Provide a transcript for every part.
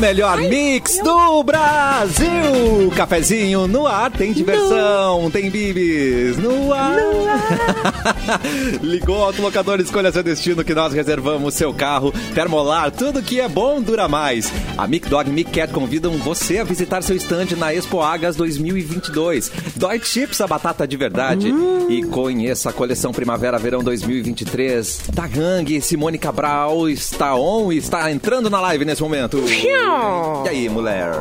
melhor mix do Brasil. Cafezinho no ar, tem diversão, tem bibis no ar. Ligou o autolocador, escolha seu destino que nós reservamos seu carro. Termolar, tudo que é bom dura mais. A Mic Dog Mic Cat convidam você a visitar seu stand na Expo Agas 2022. Dói Chips, a batata de verdade. E conheça a coleção Primavera-Verão 2023 da Gang. Simone Cabral está on e está entrando na live nesse momento. E aí, mulher?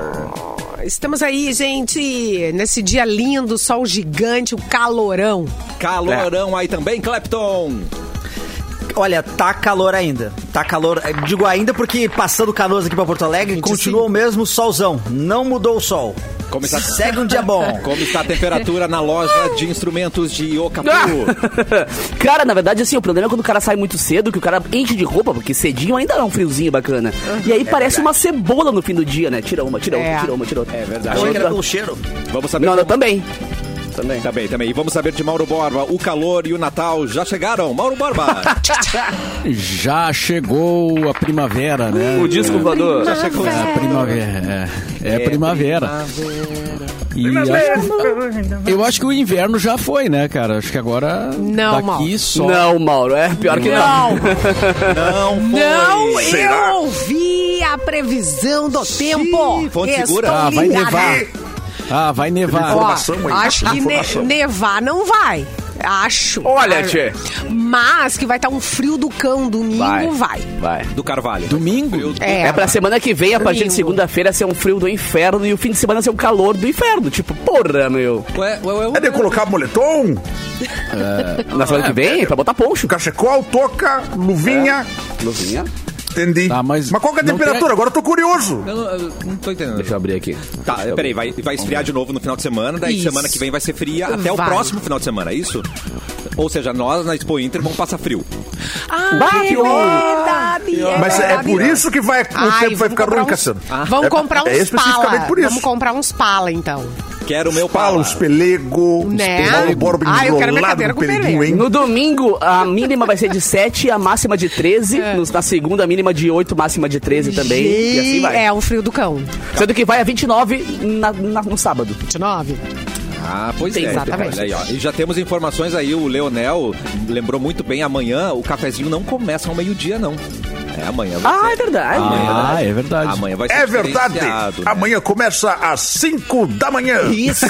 Estamos aí, gente, nesse dia lindo, sol gigante, o calorão. Calorão aí também, Clapton. Olha, tá calor ainda. Tá calor. Digo ainda porque passando canoas aqui pra Porto Alegre, continua o mesmo solzão. Não mudou o sol. Como está, Segue um dia bom. como está a temperatura na loja de instrumentos de Ocapu? cara, na verdade, assim, o problema é quando o cara sai muito cedo, que o cara enche de roupa, porque cedinho ainda é um friozinho bacana. E aí parece uma cebola no fim do dia, né? Tira uma, tira outra, É. tira uma, tira outra. É verdade. Achei que era pelo cheiro. Vamos saber. Não, não, como- também. Também. Também, também. E vamos saber de Mauro Borba. O calor e o Natal já chegaram. Mauro Borba. Já chegou a primavera, né? O disco voador. já chegou. É a primavera. É, é primavera. E acho que- eu acho que o inverno já foi, né, cara? Acho que agora Não, daqui Mauro. só. Não, Mauro, é pior que não. Não, Não não, foi. eu ouvi a previsão do tempo. fonte Estou segura. Ah, vai nevar. Ah, vai nevar. Ó, acho que ne- nevar não vai. Acho. Olha, tchê. Mas que vai estar um frio do cão domingo, vai. Vai. Vai. Do Carvalho. Domingo? É, É pra semana que vem, a partir de Domingo. segunda-feira, ser um frio do inferno e o fim de semana ser um calor do inferno. Tipo, porra, meu. Ué, ué, ué, ué. É de colocar moletom, Na semana que vem, pra botar poncho. cachecol, toca, luvinha. Luvinha. Entendi. Tá, mas qual que é a temperatura? tem- Agora eu tô curioso. Eu não, eu não tô entendendo. Deixa eu abrir aqui. Tá, peraí, vai, vai esfriar de novo no final de semana, daí Isso. semana que vem vai ser fria até o Vai. próximo final de semana, é isso? Ou seja, nós na Expo Inter vamos passar frio. Ah, é que horror. verdade. é Mas é verdade. por isso que vai, o Ai, tempo vai ficar ruim, uns- Cassiano. Vamos É- comprar é uns especificamente pala. por isso. Vamos comprar uns pala, então. Quero o meu uns pelego, Né? Mauro Borba Ah, eu quero minha cadeira no com peleguinho, pelego. hein? No domingo, a mínima vai ser de 7, a máxima de 13. É. Na segunda, a mínima de 8, máxima de 13 também. E assim vai. É um frio do cão. Sendo que vai a 29 na- na- no sábado. 29. Ah, pois Sim, é. exatamente. Olha aí, ó. E já temos informações aí, o Leonel lembrou muito bem, amanhã o cafezinho não começa ao meio-dia, não. É, amanhã vai Ah, ser- é verdade. Ah, é verdade. Amanhã vai ser É verdade. né? Amanhã começa às 5 da manhã. Isso!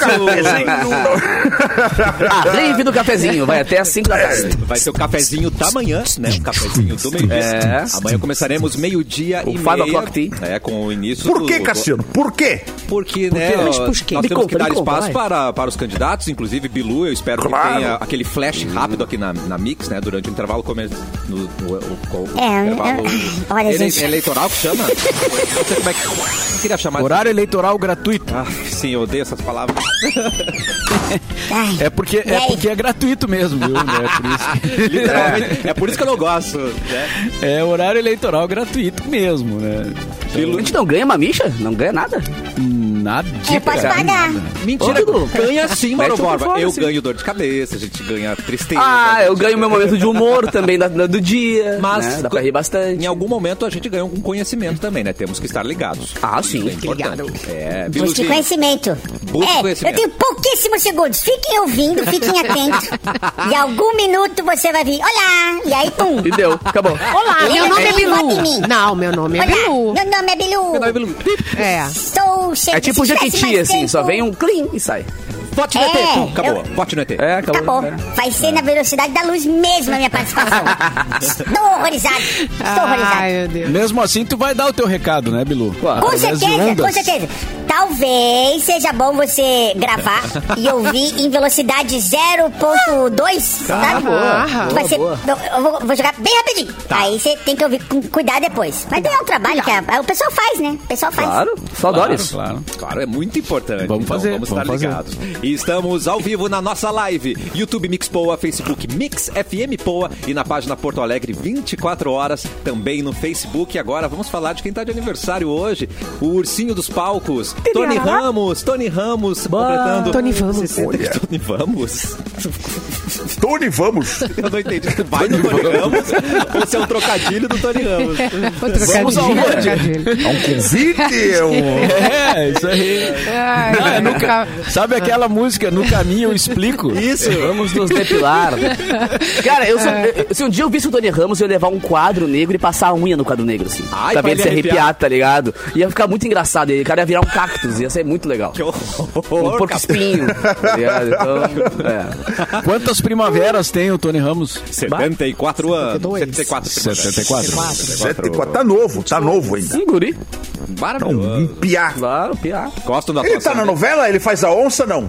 A rave do cafezinho vai até as 5 da tarde. Vai ser o cafezinho da manhã, né? O cafezinho do meio-dia. É. Amanhã começaremos meio-dia O e meia. o'clock tea. É, com o início Por que, do- Cassiano? Por quê? Porque, né, Mas ó, por quê? nós Me temos conta, que dar conta, espaço vai. para, para os candidatos, inclusive Bilu, eu espero Claro. que tenha aquele flash rápido aqui na, na Mix, né, durante o intervalo comer, no, no- o- o- o É, intervalo é, olha, ele- gente. eleitoral que chama? Não sei como é que... Não queria chamar... Horário eleitoral gratuito. Ah, sim, eu odeio essas palavras. É porque é, porque é gratuito mesmo, viu? né? É por isso que- Literalmente. É por isso que eu não gosto, né? É horário eleitoral gratuito mesmo, né? A gente não ganha mamicha? Não ganha nada? Nada. eu posso pagar. Mentira, ganha sim, Mauro um Borba. Eu ganho dor de cabeça, a gente ganha tristeza. Ah, eu ganho meu momento de humor também da- da- do dia. Mas né? Dá pra rir bastante. Em algum momento a gente ganha algum conhecimento também, né? Temos que estar ligados. Ah, sim. É importante. É, Busque conhecimento. Busque é, conhecimento. eu tenho pouquíssimos segundos. Fiquem ouvindo, fiquem atentos. e algum minuto você vai vir. Olá! E aí, pum. E deu, acabou. Olá, meu Lembra nome é de mim, vota em Bilu. mim. Não, meu nome é Bilu. meu nome é Bilu. É. Estou cheio É tipo Jequiti, assim, só vem um clean e sai. Vote no É, ET, pum, acabou. eu- Vote no ET. É, acabou. Acabou. Vai ser na velocidade da luz mesmo a minha participação. Estou horrorizado. Estou horrorizado. Ai, meu Deus. Mesmo assim, tu vai dar o teu recado, né, Bilu? Claro. Com certeza, com certeza. Talvez seja bom você gravar e ouvir em velocidade 0.2, sabe? boa, Vai boa, ser, boa. eu, vou, vou jogar bem rapidinho. Aí você tem que ouvir com cuidado depois. Mas é um trabalho que a- o pessoal faz, né? O pessoal faz. Claro, só adoro isso. Claro. Claro, é muito importante. Vamos Então, fazer, vamos vamos estar fazer. ligados. E estamos ao vivo na nossa live. YouTube Mix Poa, Facebook Mix FM Poa e na página Porto Alegre 24 horas, também no Facebook. E agora vamos falar de quem está de aniversário hoje. O Ursinho dos Palcos, Tony Ramos, Tony Ramos, completando. Tony Vamos. 60 Olha. Tony Vamos? Tony, vamos. Eu não entendi. Tu vai no Tony Ramos ou se é um trocadilho do Tony Ramos? Vamos trocadilho, aonde? trocadilho. É um convite, é um... É, isso aí. Ai, Não, é no ca- ca- Sabe aquela música, No Caminho Eu Explico? Isso. Vamos nos depilar. Cara, eu, sou- eu- se um dia eu visse o Tony Ramos, eu ia levar um quadro negro e passar a unha no quadro negro, assim. Ai, pra ver ele ele se arrepiar, arrepiar. tá ligado? Ia ficar muito engraçado. E o cara ia virar um cactus, ia ser muito legal. Que Um horror. porco espinho, tá ligado? Então, é. Quantas primaveras tem o Tony Ramos? 74 anos. 72. 74. 74. 74, tá novo, tá novo ainda. Um guri. Um Maravilhoso. piá. Claro, piar. Gosto da Ele tá na novela? Ele faz a onça, não?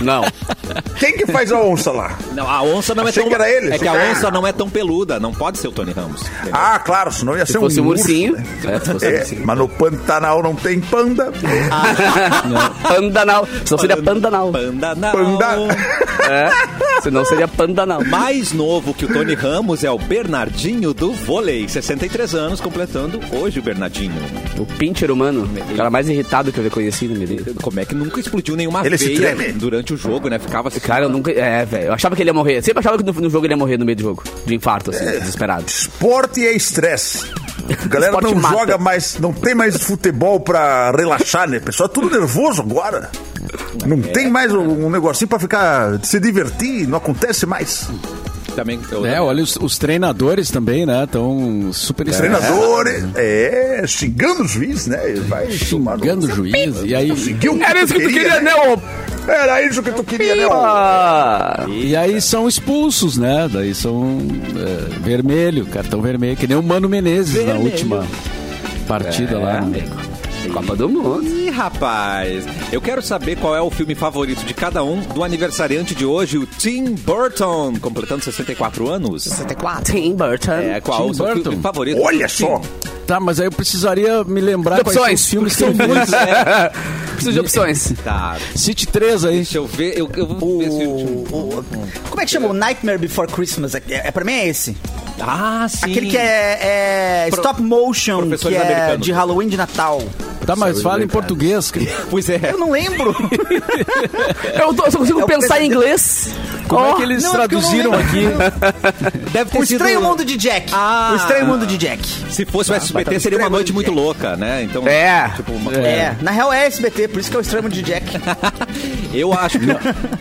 Não. Quem que faz a onça lá? Não, a onça não Achei é tão... que era ele. É que a Ah. onça não é tão peluda. Não pode ser o Tony Ramos. entendeu? Ah, claro, senão ia Se ser fosse um um ursinho. urso, né? É, se fosse um É, ursinho. mas no Pantanal não tem panda. Pandanal. Senão seria Pandanal. Pandanal. Panda. É. Senão seria Pandanal. Mais novo que o Tony Ramos é o Bernardinho do vôlei. 63 anos, completando hoje o Bernardinho. O pincher humano. O cara mais irritado que eu já conheci na minha vida. Como é que nunca explodiu nenhuma Ele se veia treme. Durante o jogo, né? Ficava assim. Cara, eu nunca. É, velho. Eu achava que ele ia morrer. Sempre achava que no, no jogo ele ia morrer no meio do jogo. De infarto, assim, desesperado. Esporte é estresse. A galera Esporte não mata. joga mais, não tem mais futebol pra relaxar, né? O pessoal é tudo nervoso agora. Não tem mais um, um negocinho pra ficar, se divertir, não acontece mais. Também, eu, É, olha, os, os treinadores também, né? Estão super Os treinadores, é, xingando o juiz, né? Ele Vai xingando o juiz. E aí, Era isso que tu queria, né, ô? Era isso que tu queria, né? Ah, e aí são expulsos, né? Daí são é, vermelho, cartão vermelho, que nem o Mano Menezes na última partida lá. né? Copa do Mundo. Ih, rapaz, eu quero saber qual é o filme favorito de cada um do aniversariante de hoje, o Tim Burton, completando 64 anos. 64. Tim Burton. É, qual Tim o seu Burton. filme favorito? Olha Tim. só. Tá, mas aí eu precisaria me lembrar De quais são opções. os filmes que São muitos. Preciso de opções. Tá, City 3 aí. deixa eu ver, eu, eu vou ver se o... O- como é que chama? O Nightmare Before Christmas. É, é, pra mim é esse. Ah, sim. Aquele que é, é Pro- stop motion, que é americanos. de Halloween de Natal. Tá, mas fala em português. cara. Pois é. Eu não lembro. Eu, tô- eu só consigo É o pensar em inglês. Como é Oh, que eles não, é não traduziram aqui? Deve ter O sido... Estranho Mundo de Jack. Ah. O Estranho Mundo de Jack. Se fosse o SBT, tá seria uma noite Jack. muito louca, né? Então, É. tipo, uma- É. na real é SBT, por isso que é o Estranho Mundo de Jack. Eu acho que.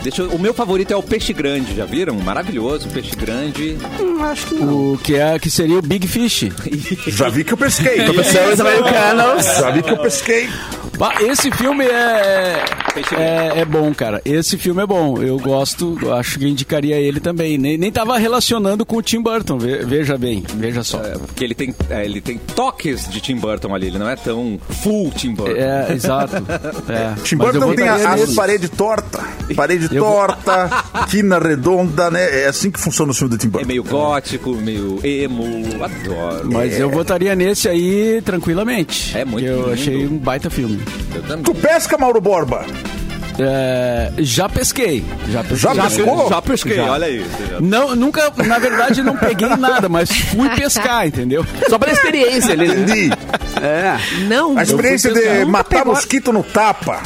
Deixa eu- o meu favorito é o Peixe Grande, já viram? Maravilhoso, Peixe Grande. O que, é, que seria o Big Fish. Já vi que eu pesquei. Professores americanos. Já vi que eu pesquei. Bah, Esse filme é, é, é bom, cara. Esse filme é bom. Eu gosto, acho que indicaria ele também. Nem, nem tava relacionando com o Tim Burton, ve- veja bem, veja só. Porque ele tem, é, ele tem toques de Tim Burton ali, ele não é tão full Tim Burton. É, exato. É. Tim Burton tem a- as paredes torta, parede Eu vou- torta, quina redonda, né? É assim que funciona o filme do Tim É Burton. meio gótico, meio emo, adoro. Mas eu votaria nesse aí tranquilamente. É muito Eu lindo. achei um baita filme. Eu também. Tu pesca, Mauro Borba? É, já pesquei. Já pesquei. Já pescou? Já pesquei, Já. olha aí. Não, nunca, na verdade, não peguei nada, mas fui pescar, entendeu? Só pela experiência ali. né? Entendi. É. Não, A experiência de Nunca matar pegou. mosquito no tapa.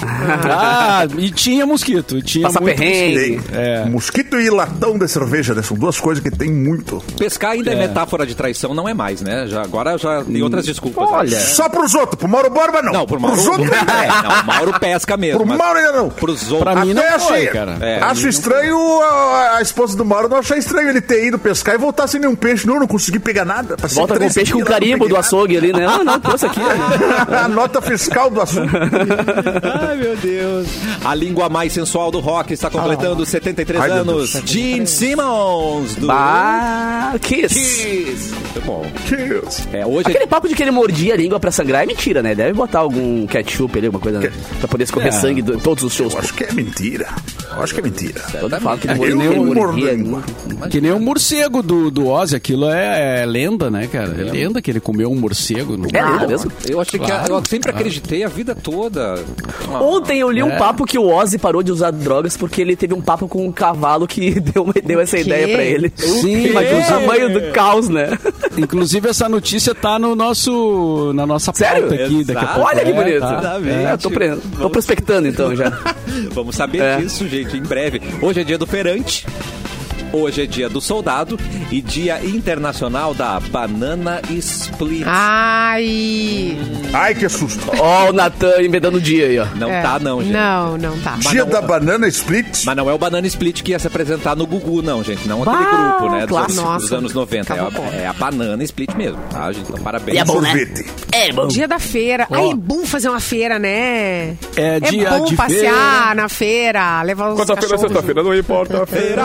Ah, e tinha mosquito. e Tinha Passar muito perrengue. mosquito. É. Mosquito e latão de cerveja, né? São duas coisas que tem muito. Pescar ainda é. É. metáfora de traição, não é mais, né? Já, agora já tem outras desculpas. né? Olha. Só pros outros, pro Mauro Borba não. Não, por Mauro. Pros outros é. Não, o Mauro pesca mesmo. Pro mas Mauro ainda não. Outros. Pra mim não foi, achei. cara. É, Acho estranho a, a esposa do Mauro não achar estranho ele ter ido pescar e voltar sem nenhum peixe. Não, não consegui pegar nada. Passei Volta com o peixe com não carimbo do açougue ali, né? Ah, não, trouxe aqui. a nota fiscal do assunto. Ai, meu Deus. A língua mais sensual do rock está completando 73 Ai, anos. Deus. Gene Simmons, do Bah, Kiss. Kiss. Muito bom. Deus. É, hoje Aquele papo de que ele mordia a língua pra sangrar é mentira, né? Deve botar algum ketchup ali, alguma coisa, né? Pra poder escorrer É. sangue em todos os shows Eu acho que é mentira. Eu acho que é mentira. Todo fala que É, morreu, que nem o morria. morcego. Que nem o morcego do, do Ozzy, aquilo é, é lenda, né, cara? É lenda que ele comeu um morcego. No... É lenda mesmo? Eu achei que Claro, eu sempre claro. acreditei a vida toda. Ontem eu li um É. papo que o Ozzy parou de usar drogas porque ele teve um papo com um cavalo que deu, deu essa quê? ideia pra ele. Sim. Imagina o tamanho do caos, né? Inclusive, essa notícia tá no nosso, na nossa Sério? pauta aqui. Daqui a pouco. Olha que É, bonito. tá. É, tô, pre... tô prospectando então já. Vamos saber É. disso, gente, em breve. Hoje é dia do feirante. Hoje é dia do soldado e dia internacional da banana split. Ai. Ai, que susto. Ó, o Natan inventando o dia aí, ó. Não É. tá, não, gente. Não, não tá. Dia da banana split. Mas não é o Banana Split que ia se apresentar no Gugu, não, gente. Não aquele Bah, grupo, né? Dos, claro. anos, Nossa, dos anos 90. É a, é a Banana Split mesmo, tá, gente? Então, parabéns. E é bom, né? Sorvete. É bom. Dia da feira. Ai, é bom fazer uma feira, né? É dia bom de passear feira. na feira, levar os Quarta-feira, cachorros. sexta-feira, não importa a feira.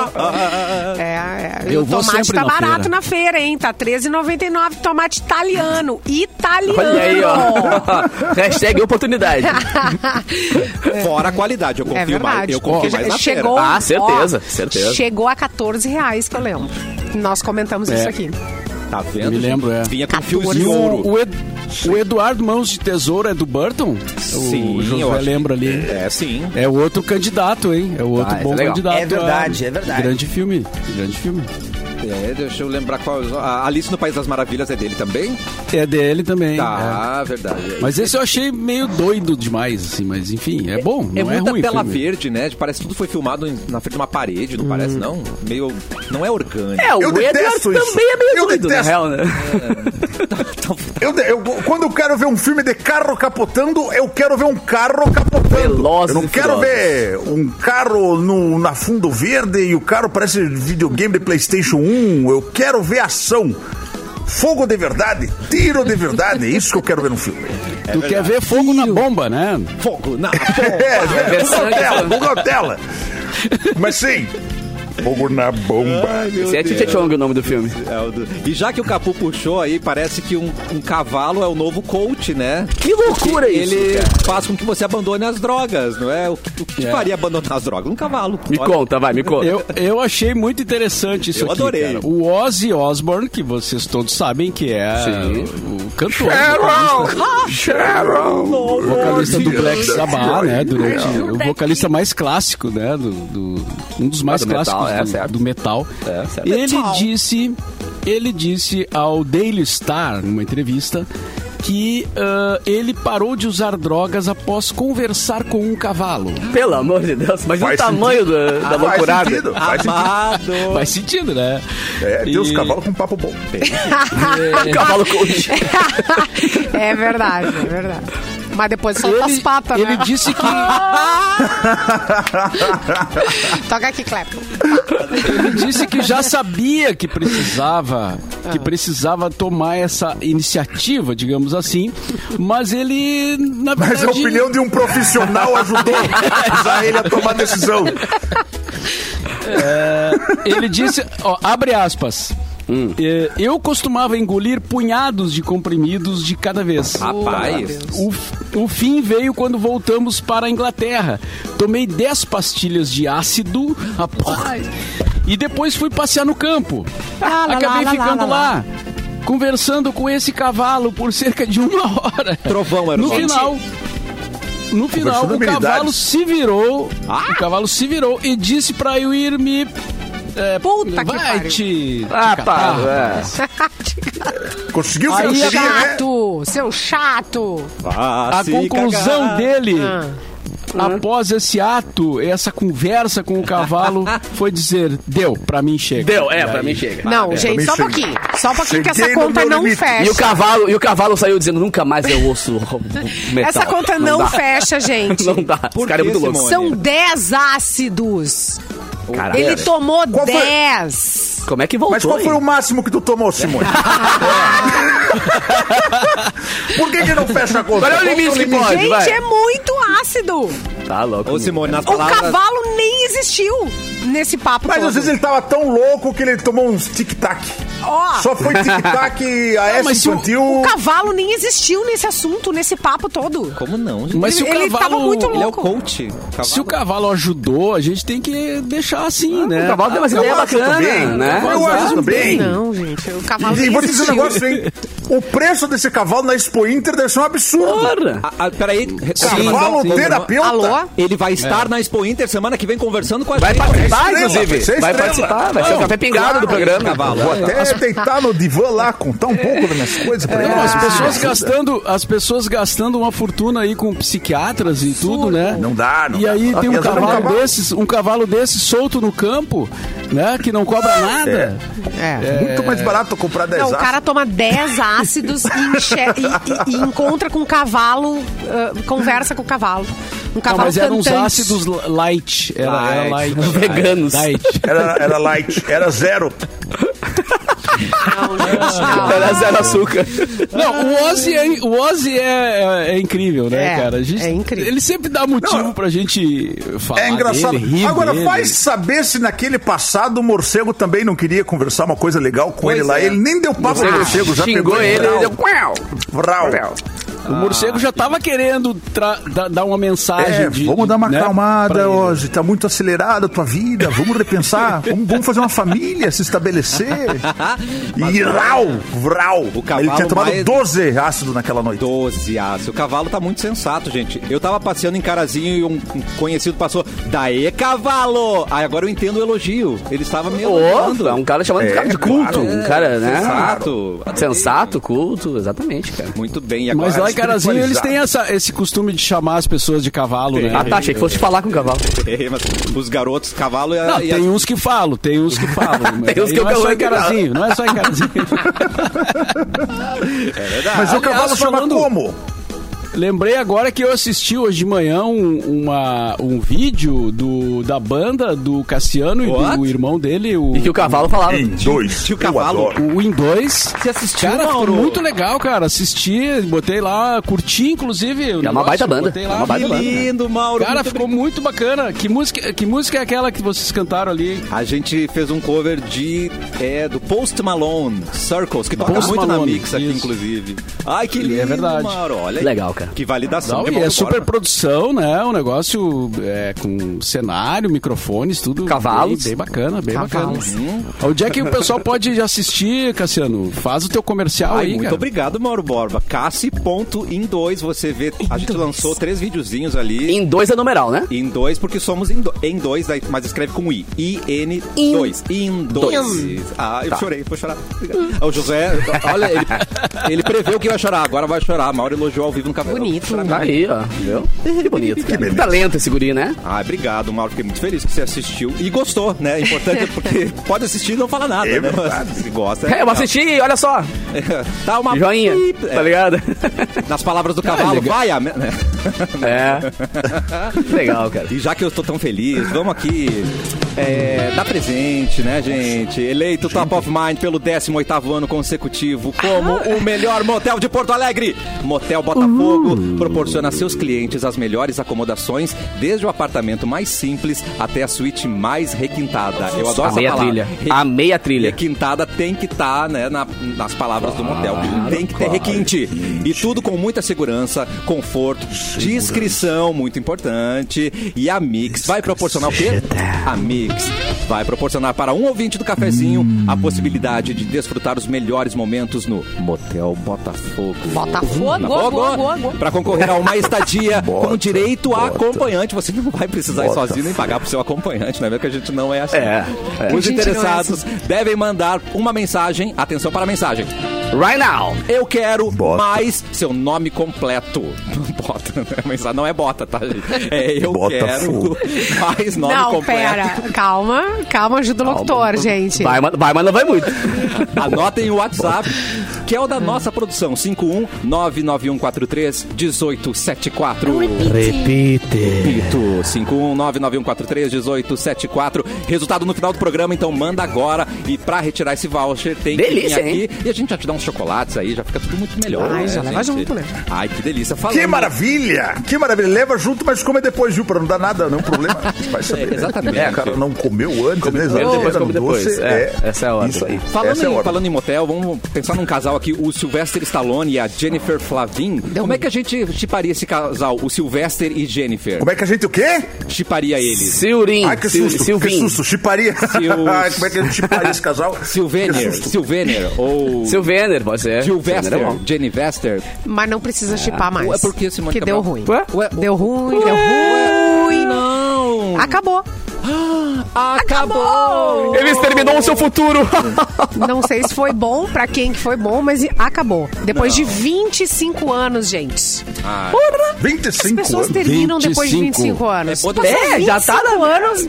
É, é. Eu o vou tomate sempre tá na barato feira. na feira, hein? Tá R$13,99 tomate italiano. Italiano. Olha aí, ó. Hashtag oportunidade. Fora a qualidade, eu É confio verdade. mais. Eu confio mais na chegou, feira. Ah, certeza, ó, certeza. Chegou a 14 reais, que eu lembro. Nós comentamos isso aqui. Tá vendo? Eu me gente? lembro, é. Vinha com 14. fios de o, ouro. o, Ed- o Eduardo Mãos de Tesouro é do Burton? Sim, o acho lembra ali. É, sim. É o outro candidato, hein? É o outro Ah, bom é candidato. É verdade, a- é verdade. Grande filme. Grande filme. É, deixa eu lembrar qual. A Alice no País das Maravilhas é dele também? É dele também. Tá, verdade. é. Mas esse eu achei meio doido demais, assim, mas enfim, é bom, É não é, muita ruim. tela filme. verde, né? Parece que tudo foi filmado na frente de uma parede, não parece, não? Meio. Não é orgânico. É, o Eu Edward detesto isso. também é meio Eu doido, na detesto. real, né? Eu, eu- quando eu quero ver um filme de carro capotando, eu quero ver um carro capotando. Velozes eu não quero ver um carro no, na fundo verde e o carro parece videogame de PlayStation 1. Eu quero ver ação. Fogo de verdade, tiro de verdade, é isso que eu quero ver no filme. Tu quer ver fogo na bomba, né? Fogo na É, é, versão fogo na tela, que- fogo na tela. Mas sim, fogo na bomba. Esse é Tite Chong o nome do filme. É o do- E já que o Capu puxou aí, parece que um, um cavalo é o novo coach, né? Que loucura Porque isso, Ele cara. faz com que você abandone as drogas, não é? O que, o que te É. faria abandonar as drogas? Um cavalo. Me Olha. conta, vai, me conta. Eu, eu achei muito interessante isso Eu aqui, adorei. cara. O Ozzy Osbourne, que vocês todos sabem que é Sim. o cantor. O vocalista do Black Sabbath, né? Durante, o vocalista mais clássico, né? Do, do- um dos mais Ah, do metal, é, do, certo. do metal. É, certo. Ele disse, ele disse ao Daily Star, numa entrevista, que ah, ele parou de usar drogas após conversar com um cavalo. Pelo amor de Deus, mas o Faz tamanho da, da Faz loucurada. sentido, faz sentido. Faz sentido, né? É, tem os E- cavalos com papo bom. Um cavalo coach. É verdade, é verdade. Mas depois solta as Ele, patas, ele né? disse que Toca aqui, Clepo. Ele disse que já sabia que precisava, que precisava tomar essa iniciativa, digamos assim, mas ele, na Mas verdade... a opinião de um profissional ajudou a ele a tomar decisão. Ele disse, ó, abre aspas. "É, Eu costumava engolir punhados de comprimidos de cada vez. Rapaz. O, o fim veio quando voltamos para a Inglaterra. Tomei 10 pastilhas de ácido após, e depois fui passear no campo. lá, Acabei lá, lá, ficando lá, lá, conversando com esse cavalo por cerca de uma hora. Trovão era o No final. No final, o cavalo se virou. O cavalo se virou e disse pra eu ir me. É, Puta que vai pariu. te. Ah, te pá. é. Conseguiu o que Aí queria, né? Chato, seu chato. Ah, A conclusão cagar. dele, Ah. após esse ato, essa conversa com o cavalo, foi dizer: deu, pra mim chega. Deu, é, pra mim chega. Não, é, gente, só um pouquinho. Só um pouquinho que essa Cheguei conta não limite. fecha. E o cavalo, e o cavalo saiu dizendo nunca mais eu ouço metal. Essa conta não, dá. fecha, gente. Não dá. Esse Por cara é muito louco. São 10 ácidos. Caralho. Ele tomou Qual foi- 10. Como é que voltou? Mas qual foi hein? o máximo que tu tomou, Simone? Por que, que não fecha a conta? Qual é o limite que pode? Gente, vai. é muito ácido. Tá louco. Ô, Simone, nas O palavras... cavalo nem existiu nesse papo Mas todo. às vezes ele tava tão louco que ele tomou uns tic-tac. Ó, Só foi tic-tac, a S mas se o- infantil. o cavalo nem existiu nesse assunto, nesse papo todo. Como não, gente? Mas se o ele, ele cavalo- tava muito Ele é o louco. coach. Se o cavalo ajudou, a gente tem que deixar assim, né? O cavalo tem umas ideias bacanas, também. né? Eu acho também. Não, gente, o cavalo E nem vou te dizer um negócio, hein? O preço desse cavalo na Expo Inter deve ser um absurdo. Porra. Ah, ah, peraí. Cavalo Sim, terapeuta. Alô? Ele vai estar na Expo Inter semana que vem conversando com a Vai gente. participar, inclusive. vai ser Vai estrela. participar, vai ser o café pingado do programa. Cavalo. Vou até deitar no divã lá, contar um pouco das minhas coisas pra ele. Não, as pessoas gastando, as pessoas gastando uma fortuna aí com psiquiatras e tudo, né? Não dá, não E dá. aí tem um as cavalo cavalo- desses, um cavalo desse solto no campo, né? Que não cobra nada. É. Muito mais barato comprar 10 Não, o cara toma 10 ácidos e, enche- e- e- e encontra com o cavalo, ah, conversa com o cavalo. Um Não, cavalo mas eram uns cantante. ácidos light. Era, era Light. light. Veganos. Light. Era, era light, era zero. Não, gente. Era zero açúcar. Não, o Ozzy é, o Ozzy é, é- é incrível, né, É, cara? A gente, é incrível. Ele sempre dá motivo Não, pra gente falar É engraçado. dele, rir Agora, dele. vai saber se naquele passado o morcego também não queria conversar uma coisa legal com Pois ele lá. é. Ele nem deu papo pro morcego, já Xingou pegou ele, ele deu... Vrau, vrau. O morcego já tava querendo da- dar uma mensagem É, de. vamos dar uma né, ele. hoje. Tá muito acelerada a tua vida. Vamos repensar. vamos, vamos fazer uma família, se estabelecer. E rau, vrau. O cavalo Ele tinha tomado mais- 12 ácidos naquela noite. 12 aço. O cavalo tá muito sensato, gente. Eu tava passeando em Carazinho e um conhecido passou. Daí, cavalo! Aí agora eu entendo o elogio. Ele estava me elogiando. é um cara chamado de É, cara de culto. claro. Um cara, né? Sensato. Sensato, culto, exatamente, cara. Muito bem. E agora, Mas em Carazinho eles têm essa, esse costume de chamar as pessoas de cavalo, né? Ah, tá, achei que fosse falar com o cavalo. É, mas os garotos, cavalo e, a- Não, e tem as- uns que falam, tem uns que falam. Tem uns que eu não é só coloquei em Carazinho, não é só em Carazinho. É verdade. Mas o cavalo chama como? Lembrei agora que eu assisti hoje de manhã um, uma, um vídeo do, da banda do Cassiano e What? do irmão dele, o, E que o cavalo falava. Em dois. tio Eu cavalo. o In 2. Você assistiu, Cara, ficou muito legal, cara. Assisti, botei lá, curti, inclusive. o É uma negócio, baita banda. Botei É lá, uma baita Que banda. lindo, Mauro. Cara, muito ficou muito bacana. Que música, que música é aquela que vocês cantaram ali? A gente fez um cover de é, do Post Malone, Circles, que toca Post muito na Malone, Mix aqui, isso. inclusive. Ai, que É lindo, verdade. Mauro. Olha aí. Legal, cara. Que validação. Não, e é super produção, né? Um negócio é, com cenário, microfones, tudo. Cavalos. Bem, bem bacana, bem Cavalos. bacana. Onde é que o pessoal pode assistir, Cassiano? Faz o teu comercial Ai, aí, muito cara. obrigado, Mauro Borba. Cassi.in2, você vê. A gente lançou três videozinhos ali. Em dois é numeral, né? Em dois, porque somos em, do, em dois, daí- mas escreve com I. I-N-2. Em dois. Ah, eu chorei, vou chorar. Obrigado. O José, olha, ele, ele preveu que ia chorar, agora vai chorar. Mauro elogiou ao vivo no cabelo. Bonito. Tá aí, ó. Viu? Que bonito. Que beleza. talento esse guri, né? Ah, obrigado, Mauro. Fiquei muito feliz que você assistiu e gostou, né? Importante é porque pode assistir e não fala nada, É né? verdade. Se gosta. É, eu legal. assisti, olha só. Dá uma Joinha, pip, tá é, ligado? Nas palavras do cavalo, legal. vai a. né? É. Legal, cara. E já que eu estou tão feliz, vamos aqui é, dar presente, né, gente? Eleito Top of Mind pelo 18º ano consecutivo como o melhor motel de Porto Alegre. Motel Botafogo proporciona a seus clientes as melhores acomodações, desde o apartamento mais simples até a suíte mais requintada. Eu adoro A essa meia palavra. trilha. Re- A meia trilha. Requintada tem que estar né, na- nas palavras do motel. tem que ter requinte. E tudo com muita segurança, conforto, discrição, muito importante. E a Mix vai proporcionar o quê? A Mix vai proporcionar para um ouvinte do cafezinho a possibilidade de desfrutar os melhores momentos no Motel Botafogo. Botafogo, go, go, go, go. Para concorrer a uma estadia com Bota, direito a bota. acompanhante. Você não vai precisar ir Bota. sozinho nem pagar pro seu acompanhante, não é mesmo que a gente não é assim. É, é. Os gente não é interessados devem mandar uma mensagem. Atenção para a mensagem. Right now. Eu quero Bota. mais seu nome completo. Bota, né? Mensagem não é bota, tá, gente? É eu Botafogo. quero mais nome Não, completo. pera. Calma, calma, ajuda o locutor, gente. Vai, mas- vai, mas não vai muito. Anotem o WhatsApp, que é o da nossa produção. 51 99143 1874. Repite. Repito, 51991431874. Resultado no final do programa, então manda agora. E pra retirar esse voucher tem Delícia, que vir aqui. E a gente já te dá uns chocolates aí, já fica tudo muito melhor. Ai, né, já leva junto, né? Ai, que delícia. Falando, Que maravilha! Que maravilha! Leva junto, mas come depois, viu? Pra não dar nada, não problema. Vai saber. É, exatamente. É, o cara não comeu antes, Come né? primeiro, Exatamente. depois come depois. doce, É, essa é a ordem. Isso aí. Falando, é a em, falando em motel, vamos pensar num casal aqui, o Sylvester Stallone e a Jennifer Flavin. Como é que a gente chiparia esse casal, o Sylvester e Jennifer? Como é que a gente o quê? Chiparia eles? Silrim. Ai, que Sil- susto, que susto, chiparia. Sil- Ai, Como é que a gente chiparia esse casal? Susto. Sylvener ou Silvener, pode ser. Silvener é bom. Jenny Vester. Mas não precisa chipar mais. Ué, por que, Simone Que deu Cabral? ruim. Ué? Ué, Deu ruim, deu ruim. Não! Acabou. Acabou! Ele exterminou o seu futuro. Não sei se foi bom, pra quem que foi bom, mas acabou. Depois de 25 anos, gente. Ah, 25 As pessoas anos. terminam depois de 25. 25 anos. É, É, já tá 25 na- anos.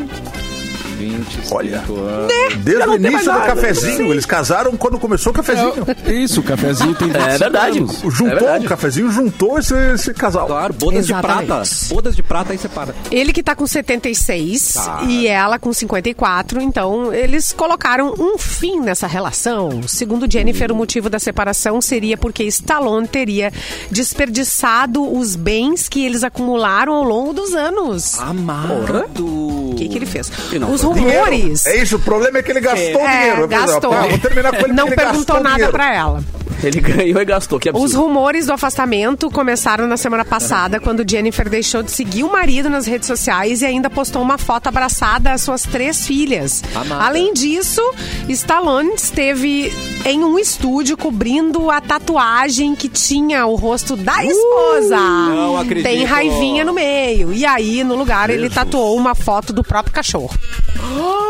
25 Olha. anos. Desde Já o início do cafezinho. Eles casaram quando começou o cafezinho. Isso, o cafezinho tem 25 É verdade. anos. Juntou, É verdade. o cafezinho juntou esse, esse casal. Claro, bodas Exatamente. de prata. Bodas de prata aí separa. Ele que tá com 76 Tá. e ela com 54, então eles colocaram um fim nessa relação. Segundo Jennifer, o motivo da separação seria porque Stallone teria desperdiçado os bens que eles acumularam ao longo dos anos. Amado. O que, que ele fez? não, Dinheiro. rumores. É isso, o problema é que ele gastou É, dinheiro. Gastou. "Pá, vou terminar com ele Não ele perguntou nada dinheiro." pra ela. Ele ganhou e gastou. Que Os absurdo. rumores do afastamento começaram na semana passada, quando Jennifer deixou de seguir o marido nas redes sociais e ainda postou uma foto abraçada às suas três filhas. Amada. Além disso, Stallone esteve em um estúdio cobrindo a tatuagem que tinha o rosto da esposa. não acredito. Tem raivinha no meio. E aí, no lugar, ele tatuou uma foto do próprio cachorro. Putz,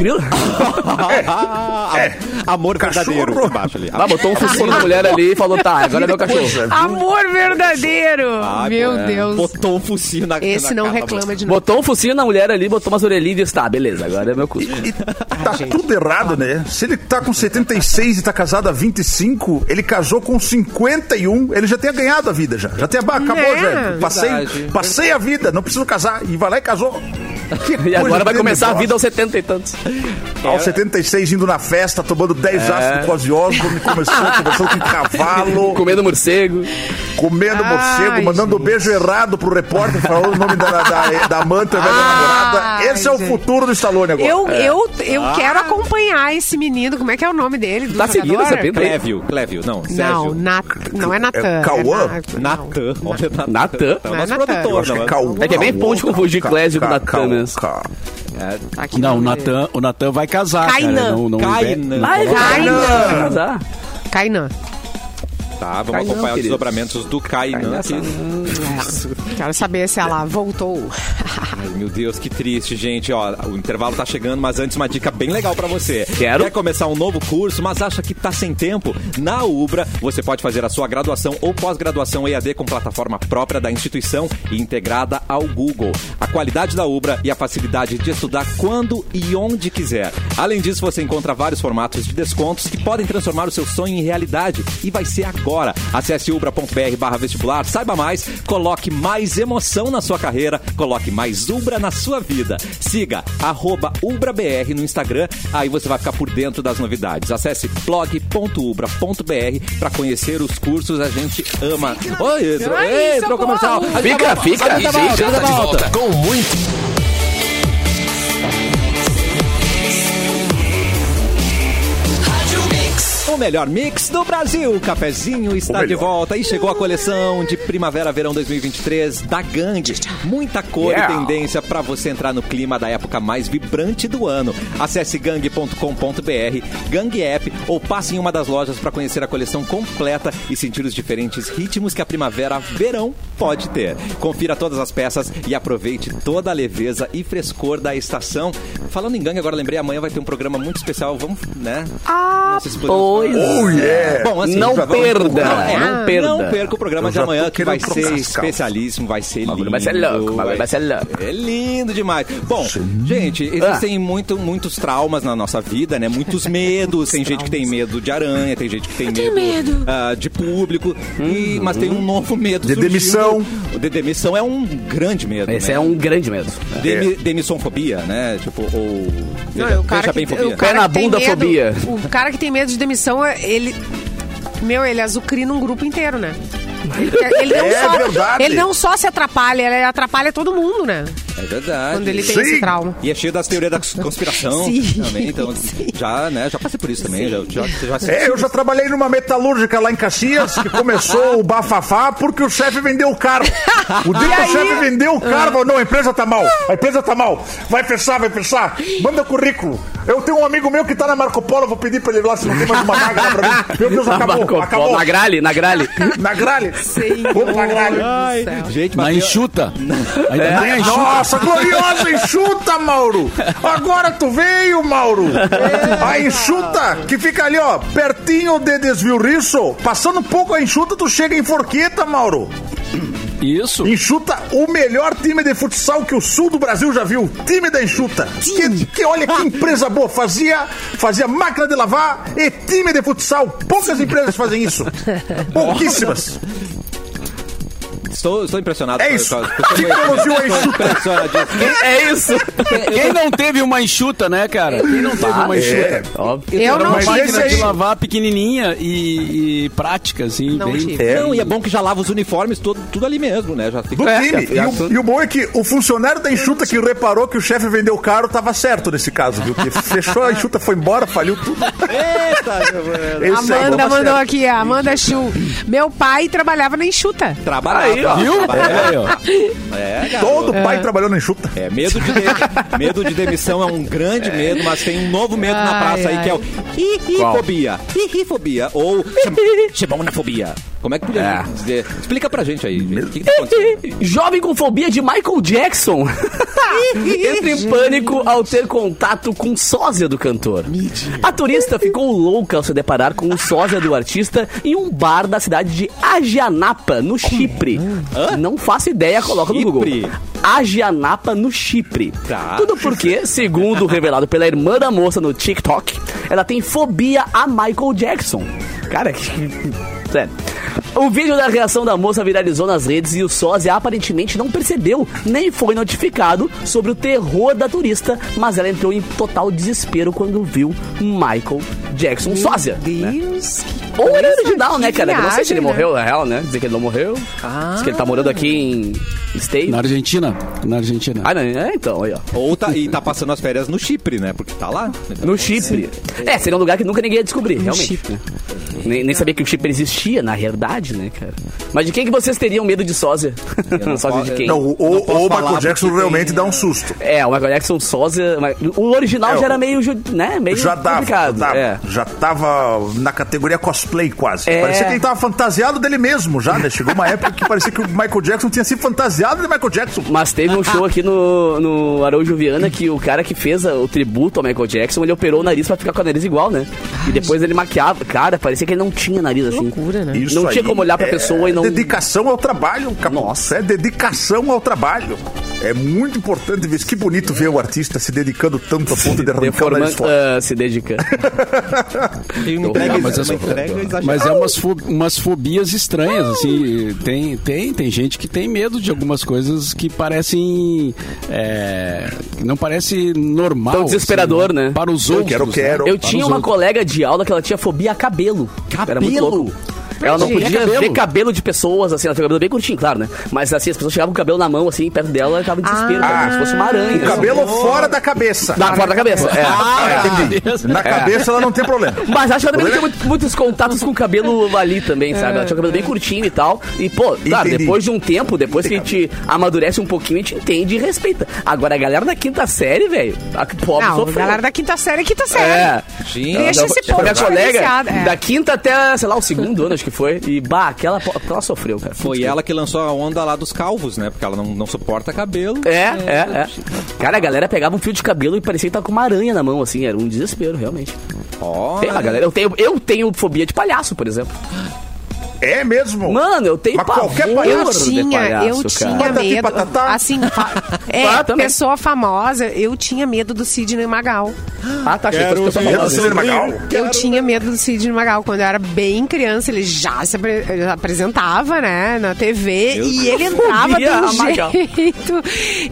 grilo. Ah, É. Amor Cachorro. verdadeiro embaixo ali. Ah, botou um focinho na mulher ali e falou, tá, agora é meu cachorro. Amor verdadeiro! Ai, Meu pô, Deus. Botou um focinho na Esse na não cara, reclama de novo. Botou um focinho na mulher ali, botou umas orelhinhas e disse, tá, beleza, agora é meu cu. E tá tudo errado, né? Se ele tá com 76 e tá casado há 25, ele casou com 51, ele já tinha ganhado a vida já. Já tinha, bah, acabou, É, já. Passei, verdade. passei a vida, não preciso casar. E vai lá e casou. E agora vai começar a tenebrosa. vida aos 70 e tantos. Aos 76, indo na festa, tomando 10 É. aços do Osborne, começou conversando com cavalo, Comendo morcego. comendo Ai, morcego, mandando gente. beijo errado pro repórter, falando o nome da, da, da amante Ai, namorada. Esse é o gente. futuro do Stallone agora. Eu, eu, eu Ah. quero acompanhar esse menino. Como é que é o nome dele? Do Tá seguindo jogador? essa pinta? Clévio, Clévio, não, Não, Sérgio. Nat, não é Natan. É Cauã? Natan. Olha, Natan. Natan? É o Não é nosso Natan. produtor, não é é? É que é bem de confundir Clésio com Natan ca- Tá aqui Não, o Natan, o Natan vai casar, Kainan. cara. Não, não Kainan. Ai, Kainan. vai casar. Kainan. Tá, vamos Kainan, acompanhar os querido. desdobramentos do Kainan aqui. É, Quero saber se ela voltou. Ai, meu Deus, que triste, gente. Ó, o intervalo tá chegando, mas antes uma dica bem legal pra você. Quero. Quer começar um novo curso, mas acha que tá sem tempo? Na Ubra, você pode fazer a sua graduação ou pós-graduação EAD com plataforma própria da instituição e integrada ao Google. A qualidade da Ubra e a facilidade de estudar quando e onde quiser. Além disso, você encontra vários formatos de descontos que podem transformar o seu sonho em realidade. E vai ser agora. Acesse ubra.br barra vestibular, saiba mais, coloque mais emoção na sua carreira, coloque mais Ubra na sua vida. Siga arroba UbraBR no Instagram, aí você vai ficar por dentro das novidades. Acesse blog.ubra.br para conhecer os cursos, a gente ama. Oi, socorro. comercial. A gente Fica, fica, a gente volta, fica. a gente tá de volta. volta com muito. O melhor mix do Brasil. O cafezinho está O de volta e chegou a coleção de Primavera-Verão 2023 da Gangue. Muita cor Yeah. e tendência para você entrar no clima da época mais vibrante do ano. Acesse gangue.com.br, Gangue App ou passe em uma das lojas para conhecer a coleção completa e sentir os diferentes ritmos que a Primavera-Verão pode ter. Confira todas as peças e aproveite toda a leveza e frescor da estação. Falando em gangue, agora lembrei, amanhã vai ter um programa muito especial. Vamos, né? Ah, Não sei se podemos Pois. Oh, yeah. Bom, assim, Não perda, Não, é, não perda. Não perca o programa de amanhã, que vai ser especialíssimo, vai ser lindo. vai ser louco, vai ser louco. É lindo demais. Bom, gente, existem muito, muitos traumas na nossa vida, né? Muitos medos. Tem gente que tem medo de aranha, tem gente que tem medo, ah, de público, e, mas tem um novo medo De surgindo. demissão. O de demissão é um grande medo, Esse né? é um grande medo. Demi, demissãofobia, né? Tipo, ou... Não, veja, o cara veja que, bem fobia. o cara Pé na bunda medo- fobia. O cara que tem medo de demissão, ele. Meu, ele azucrina um grupo inteiro, né? Ele não, É só, verdade. ele não só se atrapalha, ele atrapalha todo mundo, né? É verdade. Quando ele tem Sim. esse trauma. E é cheio das teorias da conspiração Sim. também, então já, né, já passei por isso também, já, já, já É, eu já trabalhei numa metalúrgica lá em Caxias, que começou o bafafá porque o chefe vendeu o carro. O dia que o chefe vendeu o carro, falou, não, a empresa tá mal, a empresa tá mal. Vai fechar, vai fechar. Manda currículo. Eu tenho um amigo meu que tá na Marco Polo, vou pedir pra ele lá se não tem mais uma vaga lá pra mim. Meu Deus, acabou, Marco Polo, acabou. Na gralha, na gralha. Na Vou pra gralha. Ai, gente, Na mas enxuta. Ainda É. tem a enxuta. Nossa, gloriosa enxuta, Mauro! Agora tu veio, Mauro! A enxuta que fica ali, ó, pertinho de Desvio Risso, passando um pouco a enxuta, tu chega em Forqueta, Mauro. Isso. Enxuta, o melhor time de futsal que o sul do Brasil já viu. Time da Enxuta. Que, que olha que empresa boa. Fazia, fazia máquina de lavar e time de futsal. Poucas empresas fazem isso. Pouquíssimas. Estou, estou impressionado. É com- isso. a Estou enxuta. É isso. Quem não teve uma enxuta, né, cara? Quem não teve uma enxuta? É. Óbvio. Eu Era não tive. máquina de lavar pequenininha e, e prática, assim, Não bem... tive. É. Não, e é bom que já lava os uniformes tudo, tudo ali mesmo, né? Já fica... do É, time. é, E é, o, e o bom é que o funcionário da enxuta que reparou que o chefe vendeu caro tava certo nesse caso, viu? Que fechou a enxuta, foi embora, faliu tudo. Eita, meu Amanda mandou certo. aqui, a Amanda Chu. Meu pai trabalhava na enxuta. Trabalhava. Aí, ó. Viu? É, ó. É. Todo pai trabalhou na enxuta. É, medo de, de- medo de demissão é um grande medo, mas tem um novo medo na Ai, praça aí ai. que é o ri-ri-fobia. Ri-ri-fobia ou chim- chimonafobia. Como é que podia É. dizer? Explica pra gente aí, gente. O que, que tá acontecendo? Jovem com fobia de Michael Jackson entra em pânico ao ter contato com sósia do cantor. A turista ficou louca ao se deparar com o sósia do artista em um bar da cidade de Agianapa, no Chipre. Não faço ideia, coloca no Google. Agianapa, no Chipre. Tá. Tudo porque, segundo revelado pela irmã da moça no TikTok, ela tem fobia a Michael Jackson. Cara, que... Sério. O vídeo da reação da moça viralizou nas redes e o sósia aparentemente não percebeu, nem foi notificado sobre o terror da turista, mas ela entrou em total desespero quando viu Michael Jackson sósia. né? Deus, que Ou ele é original, né, cara? Eu não sei se ele viagem, morreu, na real, né? Dizer que ele não morreu. Diz que ele tá morando aqui em State. Na Argentina. Na Argentina. Ah, não, é, então, aí, ó. Ou tá, e tá passando as férias no Chipre, né? Porque tá lá. No Chipre. É, seria um lugar que nunca ninguém ia descobrir, realmente. Chipre. Né? Nem, nem sabia que o Chipre existia, na realidade, né, cara? Mas de quem que vocês teriam medo de sósia? sósia de quem? Não, o, o, Não o falar Michael Jackson realmente tem- dá um susto. É, o Michael Jackson sósia... mas O original É, já o- era meio, né, meio Já dava, já complicado. dava, É. já tava na categoria cosplay quase. É. Parecia que ele tava fantasiado dele mesmo já, né? Chegou uma época que parecia que o Michael Jackson tinha sido fantasiado de Michael Jackson. Mas teve um show aqui no, no Araújo Viana que o cara que fez a- o tributo ao Michael Jackson, ele operou o nariz pra ficar com o nariz igual, né? E depois ele maquiava. Cara, parecia que ele não tinha nariz assim. loucura, né? Isso Não tinha como olhar pra é pessoa e não- Dedicação ao trabalho, cara. Nossa. É dedicação ao trabalho. É muito importante ver isso. Que bonito ver o artista se dedicando tanto a ponto de arrancar o nariz fora. ah, se dedicando. Uma entrega, mas uma entrega exagerada. Mas é umas, fo- umas fobias estranhas, assim. Tem, tem, tem gente que tem medo de algumas coisas que parecem. é, que não parece normal. Tão desesperador, assim, né? Para os Eu outros. quero, né? quero. Eu Para tinha os uma outros. colega de aula que ela tinha fobia a cabelo. Era muito Cabelo? Ela não podia Cabelo? ver cabelo de pessoas, assim, ela tinha o cabelo bem curtinho, claro, né? Mas assim, as pessoas chegavam com o cabelo na mão, assim, perto dela, ela tava em desespero, cara, como se fosse uma aranha. O cabelo fora da cabeça. Da fora da cabeça. É. Ah, entendi. Na cabeça ela não tem problema. Mas acho que ela também tinha muito- muitos contatos com o cabelo ali também, sabe? Ela tinha o cabelo bem curtinho e tal. E, pô, claro, Entendi. depois de um tempo, depois que a gente amadurece um pouquinho, a gente entende e respeita. Agora, a galera da quinta série, velho, a pobre Não, sofreu. galera da quinta série é quinta série. É. Gente, Deixa esse povo Minha colega, é. da quinta até, sei lá, o segundo ano, acho que foi. E, bah, aquela, aquela sofreu, cara. Foi ela que lançou a onda lá dos calvos, né? Porque ela não, não suporta cabelo. É, é, é. Cara, a galera pegava um fio de cabelo e parecia que tava com uma aranha na mão, assim. Era um desespero, realmente. Ó, Tem, a galera, eu tenho, eu tenho fobia de palhaço, por exemplo. É mesmo? Mano, eu tenho Mas pavor qualquer palhaço. Eu de tinha, palhaço, eu cara. tinha Patati medo. patatá. Assim, fa- é, Ah, também. pessoa famosa, eu tinha medo do Sidney Magal. Ah, tá, achei que pessoa Medo de ser Magal? Eu tinha medo do Sidney Magal. Quando eu era bem criança, ele já se apre- apresentava, né, na TV. e ele entrava um Magal. jeito...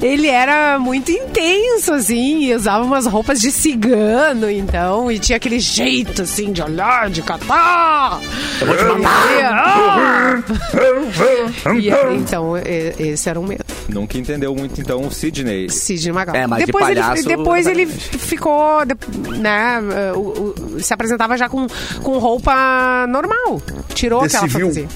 Ele era muito intenso, assim. E usava umas roupas de cigano, então. E tinha aquele jeito, assim, de olhar, de catar. Eu vou te matar. E aí, então, e- esse era um medo. Nunca entendeu muito, então, o Sidney. Sidney Magal. É, mas de depois palhaço, ele, depois é ele ficou, de- né, o- o- se apresentava já com, com roupa normal. Tirou De aquela fantasia.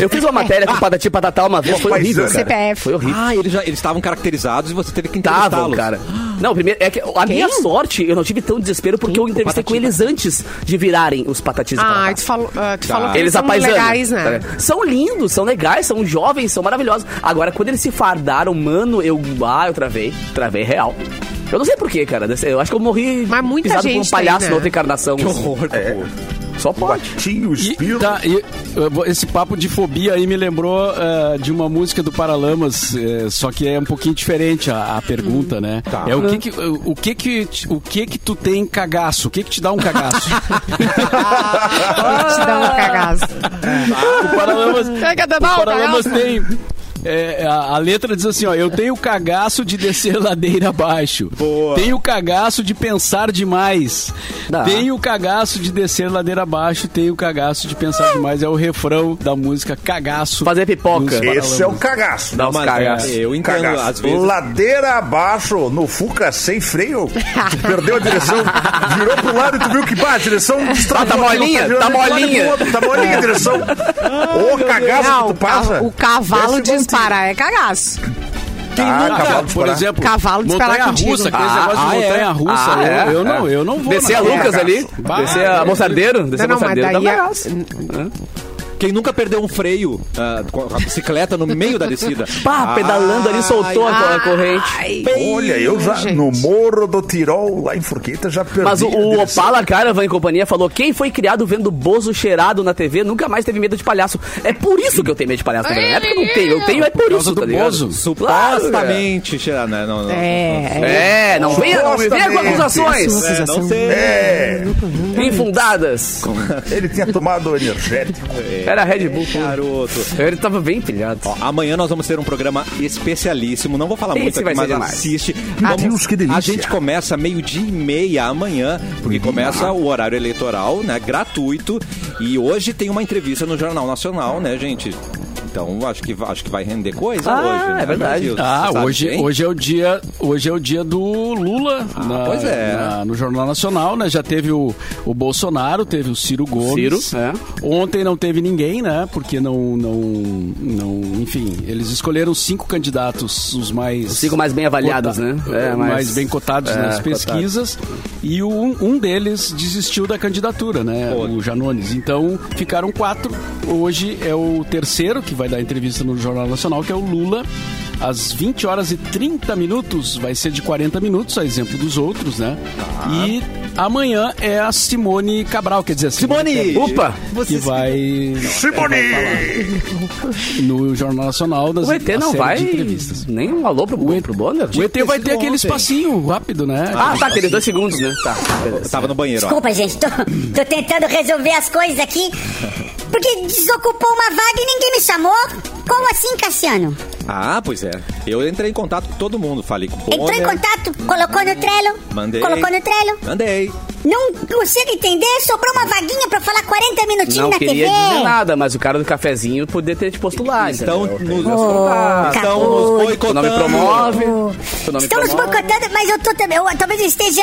Eu fiz uma matéria com Patati Patatá uma vez, foi horrível, cara. CPF. Foi horrível. Ah, eles já eles estavam caracterizados e você teve que entrevistá-los. cara. Não, primeiro, é que a minha sorte, eu não tive tão desespero porque eu entrevistei com eles antes de virarem os patatis Ah, tu falou, ah, tu Tá. falou que Eles eles são legais, né? São lindos, são legais, são jovens, são maravilhosos. Agora, quando eles se fardaram, mano, eu. Ah, eu travei. Travei real. Eu não sei porquê, cara. Eu acho que eu morri Mas muita pisado por um gente palhaço tem, né? na outra encarnação. Que horror, É. Só pode. Tinha o E, espírito. tá, e, esse papo de fobia aí me lembrou eh, de uma música do Paralamas, eh, só que é um pouquinho diferente a, a pergunta, né? Tá. É o que que, o, o que que te- o que que tu tem cagaço? O que que te dá um cagaço? Te dá um cagaço. o Paralamas, o Paralamas cagaço. tem é, a, a letra diz assim, ó, eu tenho cagaço de descer ladeira abaixo. Boa. Tenho cagaço de pensar demais. Dá. Tenho cagaço de descer ladeira abaixo. Tenho cagaço de pensar demais. É o refrão da música Cagaço. Fazer pipoca. Esse é o cagaço. Dá uns Mas, cagaços. é, eu entendo, Cagaço. às vezes. Ladeira abaixo, no Fuca sem freio. Tu perdeu a direção, virou pro lado e tu viu que bah, a direção. Ah, tá molinha, tá molinha. Tá molinha a direção. Ô, cagaço Não, que tu passa. o cavalo Esse é dispara, é cagaço. Ah, Nunca, cavalo por exemplo, Cavalo montanha contigo. russa, aquele Ah, negócio ah, de é? montanha russa, Ah, eu, é? eu não, eu não vou. Descer a. Lucas ali, descer a Moçardeiro, descer a Não, não, mas Moçardeiro, dá daí é-. Quem nunca perdeu um freio ah, com a bicicleta no meio da descida? Pá, pedalando ali, soltou a, a Ai, corrente. Olha, eu já gente. no Morro do Tirol, lá em Forqueta, já perdi. Mas o, o. Opala Caravan e companhia falou: quem foi criado vendo Bozo cheirado na TV nunca mais teve medo de palhaço. É por isso que eu tenho medo de palhaço, também. Não é porque eu não tenho, eu tenho é por, causa isso, do tá ligado? Bozo. Supostamente, cheira, né? Não, não, É, É, não venha, não venha com acusações É, não sei. É, infundadas. ele tinha tomado energético. Era Red Bull. pô. Garoto. Ele tava bem pilhado. Ó, amanhã nós vamos ter um programa especialíssimo. Não vou falar Esse muito aqui, mas demais. assiste. Meu Deus, que delícia. A gente começa meio-dia e meia amanhã, porque começa o horário eleitoral, né? Gratuito. E hoje tem uma entrevista no Jornal Nacional, né, gente? Então acho que, acho que vai render coisa Ah, hoje. né, é verdade. Brasil? Ah, hoje, quem? hoje é o dia, hoje é o dia do Lula na- pois é. na- no Jornal Nacional, né? Já teve o, o Bolsonaro, teve o Ciro Gomes. Ciro, é. Ontem não teve ninguém, né? Porque não, não, não, enfim, eles escolheram cinco candidatos, os mais Os cinco mais bem avaliados, né? É, mais, mais- bem cotados é, nas pesquisas. E o- um deles desistiu da candidatura, né? Pô. O Janones. Então ficaram quatro. Hoje é o terceiro que vai dar entrevista no Jornal Nacional, que é o Lula. Às 20 horas e 30 minutos, vai ser de 40 minutos, a exemplo dos outros, né? E amanhã é a Simone Cabral, quer dizer, a Simone! Tebet, Opa! que vai Simone! no Jornal Nacional das O ET não vai nem um alô pro, O ET, pro Bonner? o ET vai ter aquele ontem. espacinho rápido, né? Ah, tá, aqueles dois segundos, né? Tá, beleza. Tava no banheiro, ó. Desculpa, gente, tô, tô tentando resolver as coisas aqui. Porque desocupou uma vaga e ninguém me chamou. Como assim, Cassiano? Ah, pois é. Eu entrei em contato com todo mundo. Falei com o Entrou em Bonner. contato, colocou no Trello. Mandei. Colocou no Trello. Mandei. Não consigo entender, sobrou uma vaguinha pra falar 40 minutinhos Não na queria TV. dizer nada, mas o cara do cafezinho poderia ter te posto lá, Estão entendeu? nos, Ô, estão Capu. nos boicotando. não me promove. Oh. Tu não me Estamos promove. boicotando, mas eu tô também. Eu, talvez eu esteja.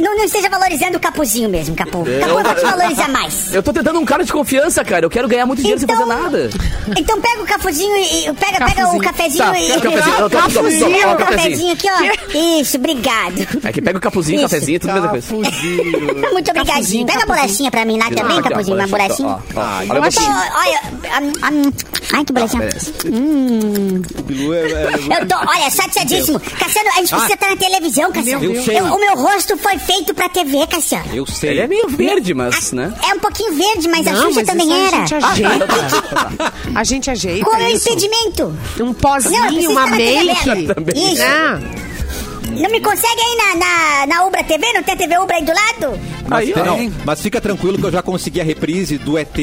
Não, não esteja valorizando o Capuzinho mesmo, Capu. Capu, eu vou te valorizar mais. Eu tô tentando um cara de confiança, cara. Eu quero ganhar muito dinheiro sem fazer nada. Então pega o cafuzinho e. e- Pega, pega o cafezinho Tá, e. pega o cafezinho. Eu tô- tô- Cafuzinho, ó, o o cafezinho. cafezinho aqui, ó. Isso, obrigado. É que pega o capuzinho, Isso. cafezinho, tudo a mesma coisa. Muito obrigadinho. Pega a bolachinha pra mim lá também, ó, Capuzinho, uma bolachinha. Olha Hum, hum, ai que bolachinha. Beleza. O Bilu é- é- Eu tô, olha, chateadíssimo. Cassiano, a gente precisa estar na televisão, Cassiano. Eu sei. Eu- o meu rosto foi feito pra TV, Cassiano. Eu sei. Ele é meio verde, mas, né? É um pouquinho verde, mas a Não, Xuxa mas também isso era. a gente ajeita. A gente ajeita Qual é o impedimento? Um Não, pozinho, uma make. Isso. Né? Não me consegue aí na, na, na Ubra TV? Não tem TV Ubra aí do lado? Mas, Aí, não, ó. mas fica tranquilo que eu já consegui a reprise do ET,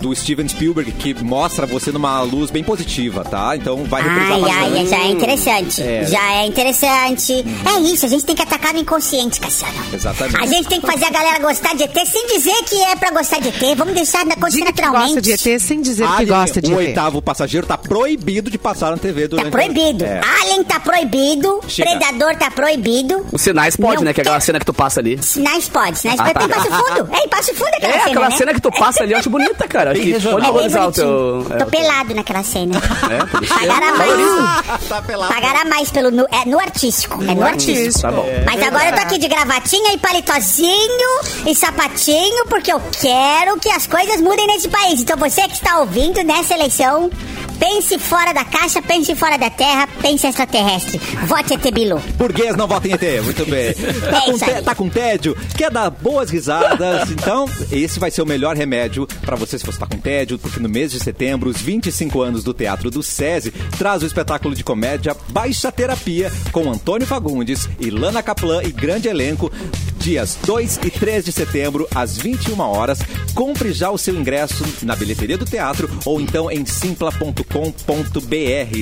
do Steven Spielberg, que mostra você numa luz bem positiva, tá? Então vai reprisar Ai, bastante. ai, já é interessante. É. Já é interessante. É isso, a gente tem que atacar no inconsciente, Cassiano. Exatamente. A gente tem que fazer a galera gostar de ET sem dizer que é pra gostar de ET. Vamos deixar na Diga que naturalmente. gosta de ET sem dizer que Alien, gosta de o ET. oitavo passageiro tá proibido de passar na TV Tá durante... proibido. É. Alien tá proibido. Chega. Predador tá proibido. Os sinais pode, Não né? Que é aquela cena que tu passa ali. Sinais pode, sinais Ah, tá. Tem Passo Fundo. É, Passo Fundo aquela É, cena, aquela né? cena que tu passa ali, eu acho bonita, cara. Acho que pode É valorizar o bonitinho. teu... é, Tô o teu- pelado naquela cena. É, por isso. Pagará mais. tá pelado. Pagará mais pelo nu, é, no artístico. é no artístico. Tá bom. Mas agora eu tô aqui de gravatinha e palitozinho e sapatinho, porque eu quero que as coisas mudem nesse país. Então você que está ouvindo nessa eleição, pense fora da caixa, pense fora da terra, pense extraterrestre. Vote ET Bilu. Burguês não vota em ET, muito bem. Tá, É com aí. tá com tédio? Quer dar boas risadas? Então, esse vai ser o melhor remédio pra você se você tá com tédio, porque no mês de setembro, os 25 anos do Teatro do SESI traz o espetáculo de comédia Baixa Terapia com Antônio Fagundes, Ilana Kaplan e grande elenco. Dias 2 e 3 de setembro, às 21 horas. Compre já o seu ingresso na bilheteria do teatro ou então em simpla.com.br,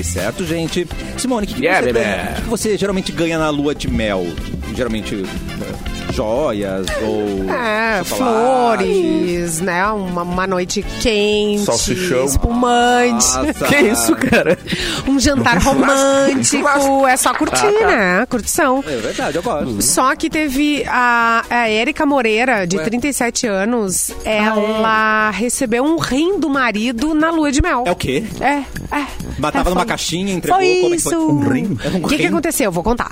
certo, gente? Simone, o que, que Yeah, você ganha? O que você geralmente ganha na lua de mel? Geralmente eh, joias ou É, flores, né? Uma, uma noite quente, Salsichão. espumante. Nossa. Que isso, cara? Um jantar romântico. É só curtir, né? Curtição. É verdade, eu gosto. Só que teve a, a Érica Moreira, de 37 anos, ela recebeu um rim do marido na lua de mel. É o quê? É, é. Mas tava É, numa foi- caixinha, entregou, Foi como é que isso. foi? Um rim? É um O que, que aconteceu? Vou contar.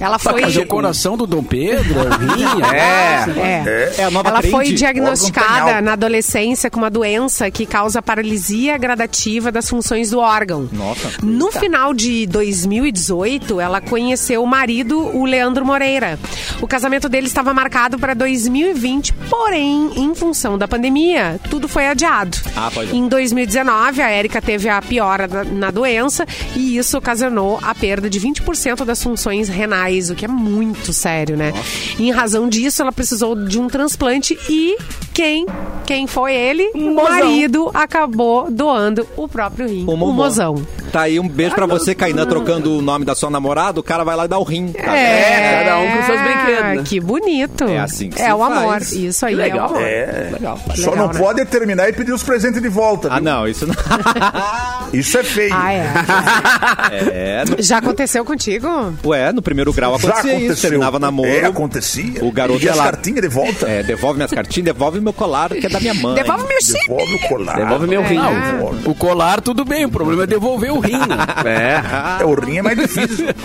Ela foi. Mas o coração do Dom Pedro, o rim, É. É. É a nova Ela foi diagnosticada na adolescência com uma doença que causa paralisia gradativa das funções do órgão. Nossa. No final de 2018, ela conheceu o marido, o Leandro Moreira. O casamento dele estava marcado para 2020, porém, em função da pandemia, tudo foi adiado. Ah, pode. Em 2019, a Érica teve a piora na doença e isso ocasionou a perda de 20% das funções renais, o que é muito sério, né? Em razão disso, ela precisou de um transplante e quem? Quem foi ele? O marido acabou doando o próprio rim. O, Momô. mozão. Tá aí um beijo pra você, Kainan, trocando o nome da sua namorada. O cara vai lá e dá o rim. Tá É, cada um com seus brinquedos, né? Que bonito. É assim que É se o amor. faz. Isso aí Que é o legal. amor. É. Legal. Só Legal, não né? pode terminar e pedir os presentes de volta. Ah, viu? não, isso não. Isso é feio. Ah, é. É, no- Já aconteceu contigo? ué, no primeiro grau Já acontecia isso. aconteceu. Terminava namoro. É, acontecia. O garoto E ia as lá. cartinhas de volta. É, devolve minhas cartinhas, devolve meu colar, que é da minha mãe. Devolve meu chip. Devolve o colar. Devolve meu rim. É. O colar, tudo bem. O problema é devolver o rim, né? É. É, o rim é mais difícil.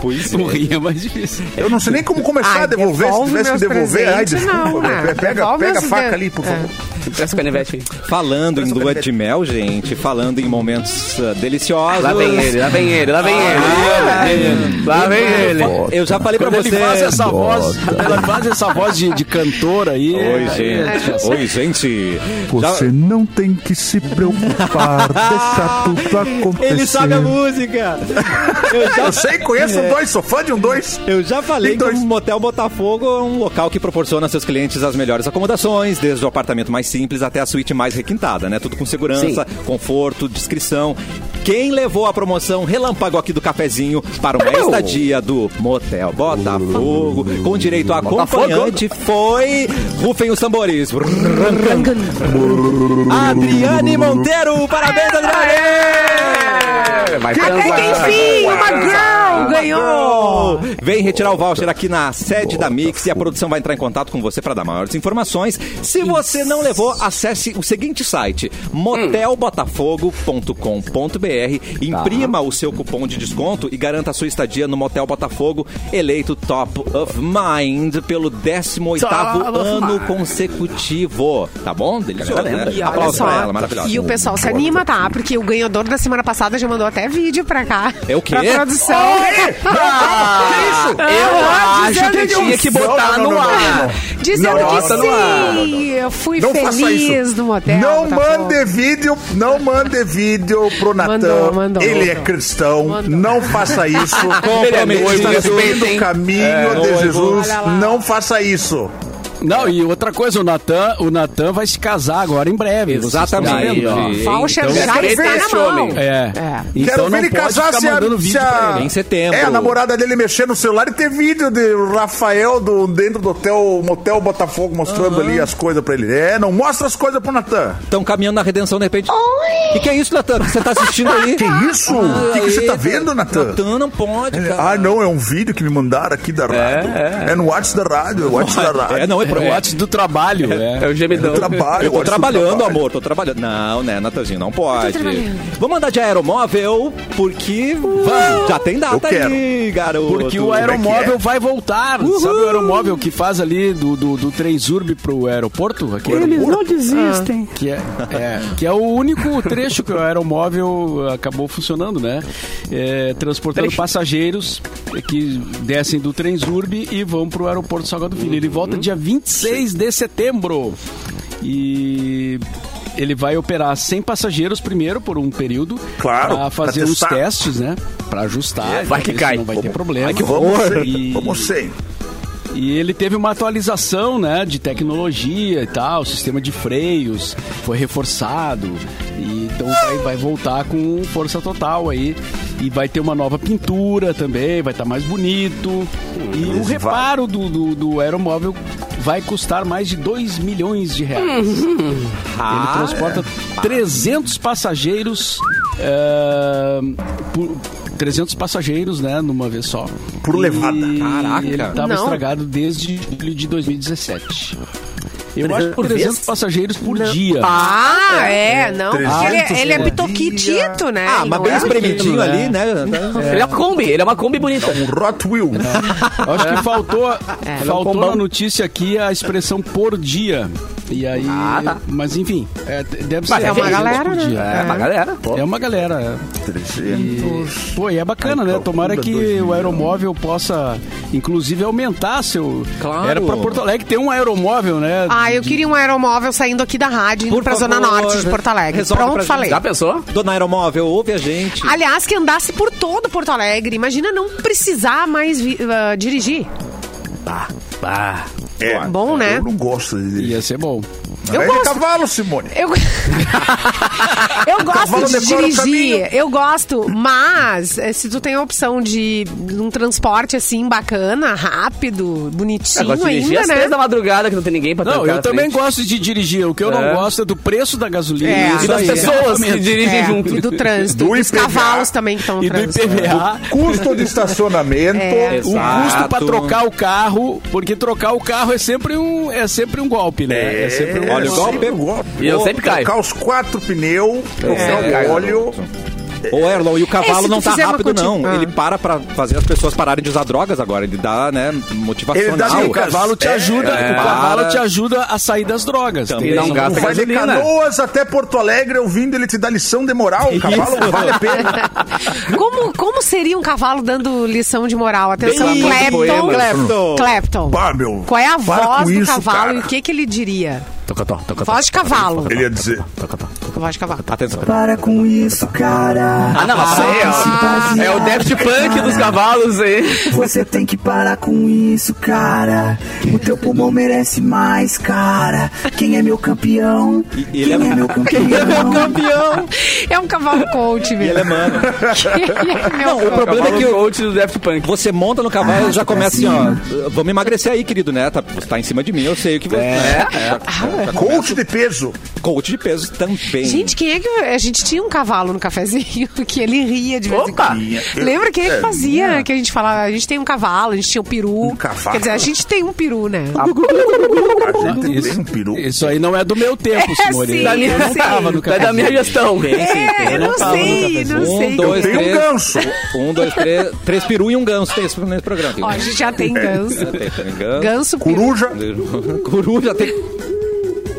Pois O é. rim é mais difícil. Eu não sei nem como começar Ai, a devolver. Se tivesse que devolver, ai, desculpa. não? Pe- Pega, pega a faca de- ali, por É. favor. Presta o canivete aí. Falando em lua de mel, gente, falando em momentos ah, deliciosos. Lá vem ele, lá vem ele, lá vem ele. Lá vem ele. Eu já falei pra Quando você. ele faz essa voz, ele faz essa voz de, de cantor aí. Oi, aí gente. é- Oi, gente. Você Já- não tem que se preocupar, deixa tudo acontecer. Ele sabe a música. Eu já, Eu sei, conheço um dois, sou fã de um dois. eu já falei Tem que dois. o Motel Botafogo é um local que proporciona a seus clientes as melhores acomodações, desde o apartamento mais simples até a suíte mais requintada, né? Tudo com segurança, conforto, discrição. Quem levou a promoção Relâmpago aqui do cafezinho para uma estadia do Motel Botafogo, com direito a acompanhante, foi. Rufem os tambores. Adriane Monteiro, parabéns, Adriane! Vai Até que transar. enfim, uma girl ganhou! Vem retirar o voucher aqui na sede da Mix e a produção vai entrar em contato com você para dar maiores informações. Se você não levou, acesse o seguinte site: motelbotafogo.com.br. Imprima o seu cupom de desconto e garanta a sua estadia no Motel Botafogo, eleito Top of Mind pelo 18º Top of ano Mind. consecutivo. Tá bom? Delicioso, né? E Aplausos pra ela, maravilhosa. e o pessoal se anima, tá? Porque o ganhador da semana passada já mandou até vídeo pra cá. É o quê? Pra produção. Eu acho dizendo que tinha que botar Não, não, no ar. Dizendo que sim, eu fui Não faça feliz isso. no motel. Não tá mande vídeo, não mande vídeo pro Natan. Ele é cristão. Mandou. Não faça isso. Comprometido. Está seguindo o caminho de noivo. Jesus. Não faça isso. Não, e outra coisa, o Natan, o Natan vai se casar agora em breve. Exatamente. ó. Voucher Então, já está na mão. É. É. Então Quero não ver ele pode casar se a, mandando vídeo se a-. Em setembro. É, a namorada dele mexer no celular e ter vídeo de Rafael do, dentro do hotel, motel Botafogo mostrando ali as coisas pra ele. É, não mostra as coisas pro Natan. Estão caminhando na redenção, de repente. O que, que é isso, Natan? que Você tá assistindo aí? Que isso? O que, que você tá vendo, Natan? Natan não pode, cara. Ah, não, é um vídeo que me mandaram aqui da rádio. É, no WhatsApp da rádio, é o WhatsApp da rádio. É, não, é É pro o WhatsApp do trabalho, É é. o gemidão. trabalho. Eu tô trabalhando, trabalho. amor, tô trabalhando. Não, né, Natanzinho, não pode. Vamos andar de aeromóvel, porque vamos, já tem data aí, garoto. Porque o Como é aeromóvel é? vai voltar. Sabe o aeromóvel que faz ali do, do, do Transurb pro aeroporto? Aquele Eles não desistem. que é, é, que é o único trecho que o aeromóvel acabou funcionando, né? É, transportando Trecho. passageiros que descem do Transurb e vão pro aeroporto Salgado Filho. Ele volta dia 26 de setembro. E ele vai operar 100 passageiros primeiro por um período Claro, para fazer pra os testes, né? Para ajustar. Vai que cai. Não vai ter problema. Vamos sem, E- vamos sem. e ele teve uma atualização, né, de tecnologia e tal, o sistema de freios foi reforçado. E então vai, vai voltar com força total aí. E vai ter uma nova pintura também, vai estar mais bonito. E o reparo do, do, do aeromóvel vai custar mais de 2 milhões de reais. Ele transporta 300 passageiros. é, por, 300 passageiros, né, numa vez só. Por levada. E Caraca. Ele estava Não. estragado desde julho de 2017. Eu acho que por 300 vez? passageiros por dia. Ah, é, não. porque Ele, 300 ele é por pitoquitito, né? Ah, mas não bem é- espremidinho né? ali, né? Ele é uma Kombi, ele é uma Kombi bonita. Um Hot Wheel. Eu Acho que faltou, faltou na notícia aqui a expressão por dia. E aí. Ah, tá. Mas enfim, é, deve ser Mas é uma 300 galera, por né? dia. É, uma galera. Pô. É uma galera. é. 300. Pô, e é bacana, né? calcula Tomara que 2 o aeromóvel possa, inclusive, aumentar seu. Claro. Era pra Porto Alegre ter um aeromóvel, né? Ah, eu queria um aeromóvel saindo aqui da rádio, indo Por pra Zona favor, Norte de Porto Alegre. resolve pra Pronto, gente. falei. Já pensou? Dona Aeromóvel, ouve a gente. Aliás, que andasse por todo Porto Alegre. Imagina não precisar mais vi- ah, dirigir. Ah, É, Bom, né? Eu não gosto de dirigir. Ia ser bom. Eu gosto. de cavalo, Simone. Eu, eu gosto cavalo de dirigir, eu gosto, mas eh, se tu tem a opção de um transporte assim bacana, rápido, bonitinho dirigir ainda, às né? três da madrugada que não tem ninguém pra Não, eu também frente. gosto de dirigir. O que eu não É. gosto é do preço da gasolina. É. E das pessoas que dirigem É, junto. e do trânsito, Do dos IPVA. cavalos também que estão no E do trânsito. IPVA. Custo de estacionamento. É. O custo pra trocar o carro, porque trocar o carro é sempre um, é sempre um golpe, né? É, sempre um Olha o golpe. sempre um golpe. E eu sempre caio. Trocar os quatro pneus, trocar sempre o caio, óleo. Ô, Erlon, e o É, cavalo não tá rápido, não. Ah. Ele para pra fazer as pessoas pararem de usar drogas agora. Ele dá, né, motivacional. Ele dá O cavalo te É, ajuda, é. o cavalo Para. te ajuda a sair das drogas. Também. E não gasta Vai de canoas até Porto Alegre ouvindo ele te dar lição de moral. O cavalo Isso. vale a pena. Como, como seria um cavalo dando lição de moral? Atenção, Bem Clapton. Clapton. Clapton. Pá, meu. Qual é a voz do isso, cavalo cara. e o que, que ele diria? Tocotó, tocotó. Voz de cavalo. Ele ia dizer. Voz de cavalo. Atenção. Para com isso, cara. Ah, não, mas aí, ó. É o Daft Punk dos cavalos aí. Você tem que parar com isso, cara. O teu pulmão merece mais, cara. Quem é meu campeão? E ele é- Quem é meu campeão? É um cavalo coach, E mesmo. ele é mano. É meu Não, o problema é que o coach do Daft Punk. você monta no cavalo e já começa assim, ó. Vamos emagrecer aí, querido, né? Tá, você tá em cima de mim, eu sei o que você. É, é. Coach de peso. Coach de peso também. Gente, quem é que. A gente tinha um cavalo no cafezinho que ele ria de vez em Opa! quando. Lembra quem é que É, fazia? tinha. Que a gente falava, a gente tem um cavalo, a gente tinha um peru. Um cavalo. Quer dizer, a gente tem um peru, né? A gente Isso, tem um peru. isso aí não é do meu tempo, É, Simone. sim, eu eu não sei. tava no É café. da minha gestão. É, eu não no sei, não Um, sei. dois, tenho um três. ganso. Um, dois, três. Três peru e um ganso tem esse nesse programa. Ó, a gente já tem ganso. Tem, tem ganso. Ganso, peru. Coruja. Coruja tem.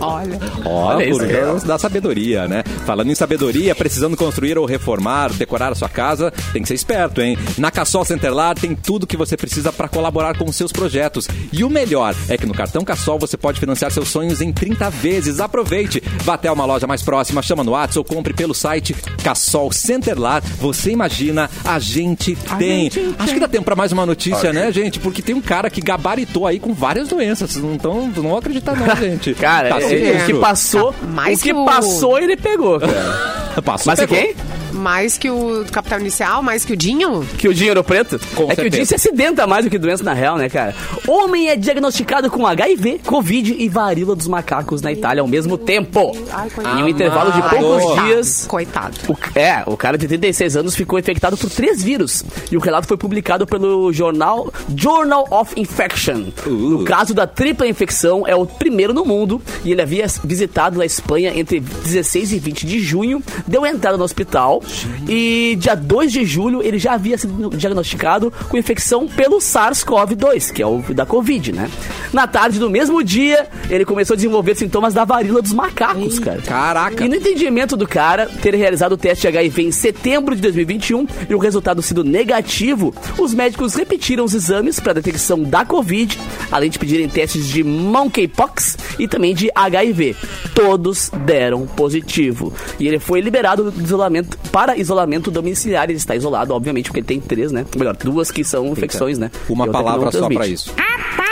Olha. Ó, Olha isso, da sabedoria, né? Falando em sabedoria, precisando construir ou reformar, decorar a sua casa, tem que ser esperto, hein? Na Cassol Centerlar tem tudo que você precisa para colaborar com os seus projetos. E o melhor é que no cartão Cassol você pode financiar seus sonhos em 30 vezes. Aproveite! Vá até uma loja mais próxima, chama no WhatsApp ou compre pelo site Cassol Centerlar. Você imagina, a gente tem. Acho que dá tempo para mais uma notícia, né, gente? Porque tem um cara que gabaritou aí com várias doenças. Vocês não, tão, não vão acreditar, não, gente. Cara, Tá é- sinistro. o que passou, Mais o que passou ele pegou, cara. Passou, Mas é pegou. quem? Mais que o Capital Inicial, mais que o Dinho? Que o dinheiro preto? Com é que o certeza. dinheiro se acidenta mais do que doença na real, né, cara? Homem é diagnosticado com HIV, Covid e varíola dos macacos na Itália ao mesmo tempo. Ai, coitado. em um intervalo de poucos dias. Coitado. O, é, o cara de 36 anos ficou infectado por três vírus. E o relato foi publicado pelo jornal Journal of Infection. No caso da tripla infecção, é o primeiro no mundo. E ele havia visitado a Espanha entre 16 e 20 de junho. Deu entrada no hospital. E dia 2 de julho, ele já havia sido diagnosticado com infecção pelo SARS-CoV-2, que é o da Covid, né? Na tarde do mesmo dia, ele começou a desenvolver sintomas da varíola dos macacos, cara. Caraca. E no entendimento do cara ter realizado o teste de HIV em setembro de 2021 e o resultado sido negativo, os médicos repetiram os exames para detecção da Covid, além de pedirem testes de monkeypox e também de HIV. Todos deram positivo. E ele foi liberado do isolamento para isolamento domiciliar. Ele está isolado, obviamente, porque tem três, né? Ou melhor, duas que são infecções, né? Uma palavra só pra transmite. isso.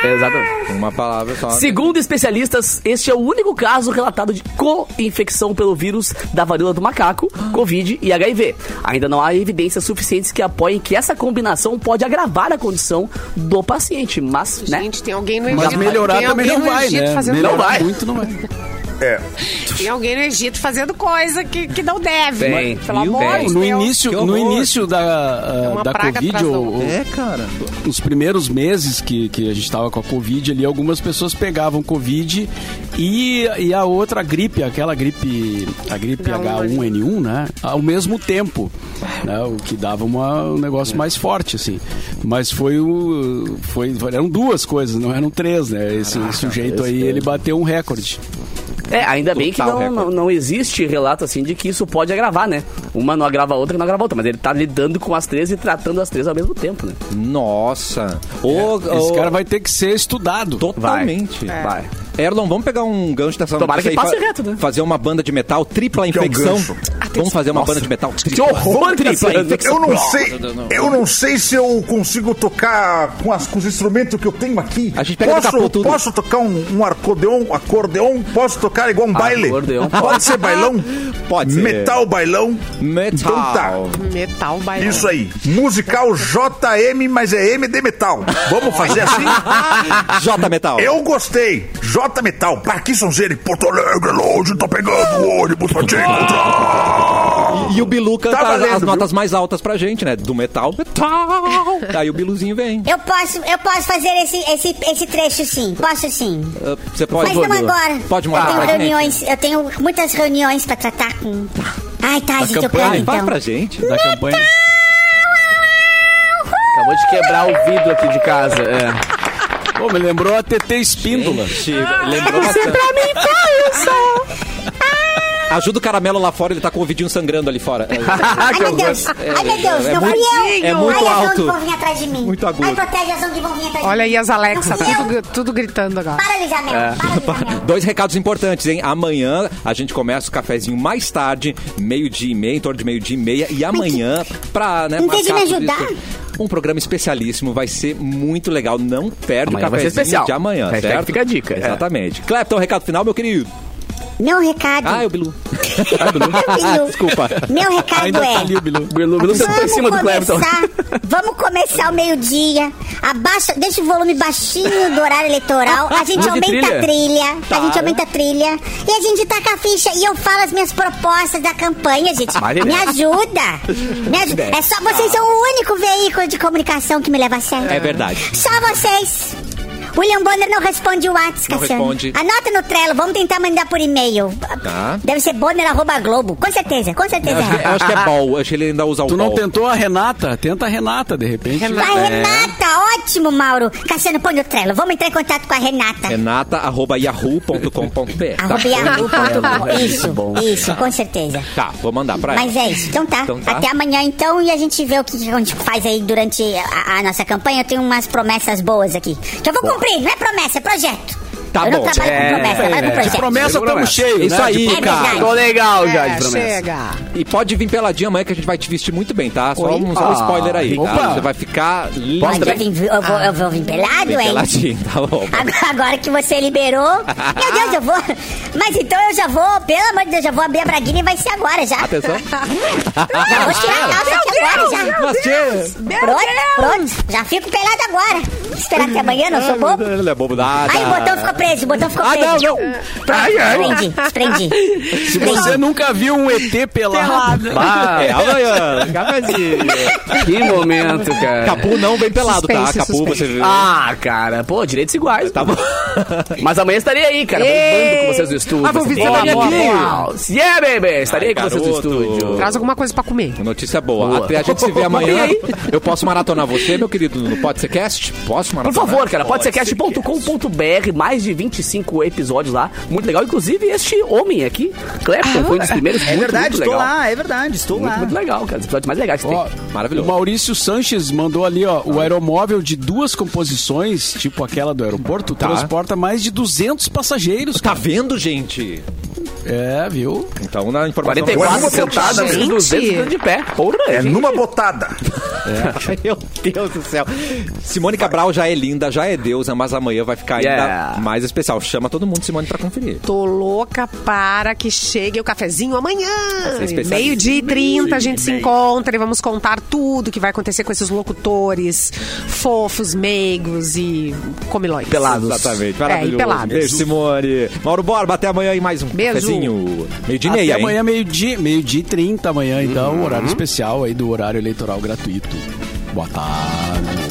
Exatamente. Uma palavra só. Segundo especialistas, este é o único caso relatado de co-infecção pelo vírus da varíola do macaco, Covid e HIV. Ainda não há evidências suficientes que apoiem que essa combinação pode agravar a condição do paciente, mas, né? Gente, tem alguém no Egito. Mas melhorar também não vai, né? Melhorar Não vai. muito não vai. É. Tem alguém no Egito fazendo coisa que, que não deve. Tem. Pelo amor de No Deus. início, que no início da, ah, uma da Covid, ou, É, cara. os primeiros meses que, que a gente tava com a Covid ali, algumas pessoas pegavam Covid e, e a outra gripe, aquela gripe, a gripe H1N1, né? Ao mesmo tempo, né? O que dava uma, um negócio mais forte, assim. Mas foi o... Foi, eram duas coisas, não eram três, né? Esse sujeito aí, ele bateu um recorde. É, ainda bem que não, não, não existe relato assim de que isso pode agravar, né? Uma não agrava a outra, que não agrava a outra, mas ele tá lidando com as três e tratando as três ao mesmo tempo, né? Nossa. Ô, Esse ô, cara vai ter que ser estudado. Totalmente. Vai. Erlon, vamos pegar um gancho dessa Tomara que passe fa- reto, né? Fazer uma banda de metal, tripla que é um infecção. gancho? vamos fazer uma banda de metal. Que horror, tripla infecção. Eu não sei, eu não sei se eu consigo tocar com, as- com os instrumentos que eu tenho aqui. A gente pega posso, tudo. posso tocar um, um acordeon, acordeon? Posso tocar igual um baile? Acordeon. Pode ser bailão? Pode ser. Metal bailão? Metal. Então tá. Metal bailão. Isso aí. Musical JM, mas é M de metal. Vamos fazer assim? J Metal. Eu gostei. J Metal, Parque São Zero, Porto Alegre, longe, tá pegando o ônibus pra te encontrar. E o Bilu canta Tá valendo, as viu? notas mais altas pra gente, né? Do metal, metal. Aí o Biluzinho vem. Eu posso, eu posso fazer esse, esse, esse trecho sim. Posso sim. Uh, Você pode. Mas não agora. Pode eu mostrar tenho gente? reuniões, eu tenho muitas reuniões pra tratar com. Ai, tá, gente, eu campanha. Ai, faz então. pra gente. Da campanha. Acabou de quebrar o vidro aqui de casa. É. Pô, me lembrou a TT Espíndola. Gente, lembrou bastante. Ajuda o caramelo lá fora, ele tá com o vidinho sangrando ali fora. É, Ai, meu Deus. Ai, meu Deus. é não muito- fui eu. é muito Ai, as alto. ondas vão vir atrás de mim. Muito agudo. Ai, protege as ondas vão vir atrás de Olha mim. aí as Alexa, tudo, tudo gritando agora. Para. É. Para. Dois recados importantes, hein? Amanhã a gente começa o cafezinho mais tarde, meio-dia e meia, em torno de meio-dia e meia. E amanhã, pra né, Em vez de me ajudar? um programa especialíssimo, vai ser muito legal. Não perde Amanhã o vai ser cafezinho especial. de amanhã, Hashtag certo? fica a dica, é. Exatamente. Clepton, recado final, meu querido. Meu recado. Ah, é o Bilu. Bilu. Desculpa. Meu recado Ainda é. tá ali o Bilu. Bilu, Bilu sentou em cima do Clepton. começar, vamos começar o meio-dia. Abaixa, deixa o volume baixinho do horário eleitoral. A gente e aumenta a trilha? trilha. A gente aumenta a trilha. E a gente taca a ficha. E eu falo as minhas propostas da campanha, gente. Maravilha. Me ajuda. Me ajuda. É só vocês são o único veículo de comunicação que me leva a sério. É verdade. Só vocês. William Bonner não responde o WhatsApp, Não Cassiano. responde. Anota no Trello, vamos tentar mandar por e-mail. Tá. Deve ser bonner.globo. Com certeza, com certeza. Eu acho, que, eu acho que é bol. Eu acho que ele ainda usa o Tu não tentou a Renata? Tenta a Renata, de repente. Vai, Renata, ótimo, Mauro. Cassiano, põe no trelo. Vamos entrar em contato com a Renata. Renata, arroba yahoo.com.br. Tá? Arroba yahoo.com. Isso, Bom. isso, com certeza. tá, vou mandar pra ela. Mas é isso. Então tá. Então tá. Até amanhã, então, e a gente vê o que que a gente faz aí durante a, a nossa campanha. Eu tenho umas promessas boas aqui. Que eu vou cumprir, não é promessa, é projeto. Tá eu bom. não trabalho É, com promessa, eu trabalho com De projeto. promessa estamos cheios, Isso né? aí, De- É cara. verdade. Tô legal já de É, promessa. chega. E pode vir peladinha amanhã que a gente vai te vestir muito bem, tá? Só um, só um Ah, spoiler aí, tá? opa. Você vai ficar lindo. Eu, vim, eu, vou, eu vou vir pelado, Bem hein? peladinho, tá bom. Agora, agora que você liberou. Meu Deus, eu vou. Mas então eu já vou, pelo amor de Deus, já vou abrir a braguinha e vai ser agora já. Atenção. Já vou tirar a calça aqui agora já. Mas, tchê, Pronto, pronto. Já fico pelado agora. Esperar até amanhã, não sou bobo. Ele não é bobo nada. Ai, o botão ficou preso, o botão ficou Ah, preso. não, não. Pronto, desprendi, desprendi. Se você nunca viu um ET pelado, Ah, É, amanhã. Cafezinho. Que momento, cara. Capu não vem pelado, tá? Suspense, Capu, suspense. você viu. Ah, cara, pô, direitos iguais. Tá bom. Mas amanhã estarei aí, cara, bombando com vocês no estúdio. Ah, vou visitar minha legal. Yeah, baby! Estarei Ai, com vocês no garoto. estúdio. Traz alguma coisa pra comer. Notícia boa. Boa. Até a gente se vê amanhã. Eu posso maratonar você, meu querido, no Pode Ser Cast? Posso Por maratonar? favor, cara, pode ser cast.com.br, mais de 25 episódios lá, muito legal. Inclusive, este homem aqui, Clapton, foi um dos primeiros. É muito, verdade, muito estou legal. lá, é verdade, estou Muito, lá. muito legal, cara. Os episódios mais legais que Ó, tem. Maravilhoso. O Maurício Sanches mandou ali, ó, o aeromóvel de duas composições, tipo aquela do aeroporto, transporta mais de 200 passageiros. Tá vendo, gente? É, viu? Então, na informação... 44 Vamos sentadas, Gente. 200 de pé. Porra, É gente. numa botada. Meu Deus do céu. Simone Cabral já é linda, já é deusa, mas amanhã vai ficar ainda Yeah. mais especial. Chama todo mundo, Simone, pra conferir. Tô louca para que chegue o cafezinho amanhã. especialista. Meio-dia e 30 a gente se encontra e vamos contar tudo que vai acontecer com esses locutores fofos, meigos e comilões. Pelados. Exatamente, É, e maravilhoso. pelados. Beijo, Simone. Mauro Borba, até amanhã e mais um Beijo. Cafezinho. Meio de Até meia, hein? amanhã, meio-dia, meio-dia e 30 amanhã, então, horário especial aí do horário eleitoral gratuito. Boa tarde.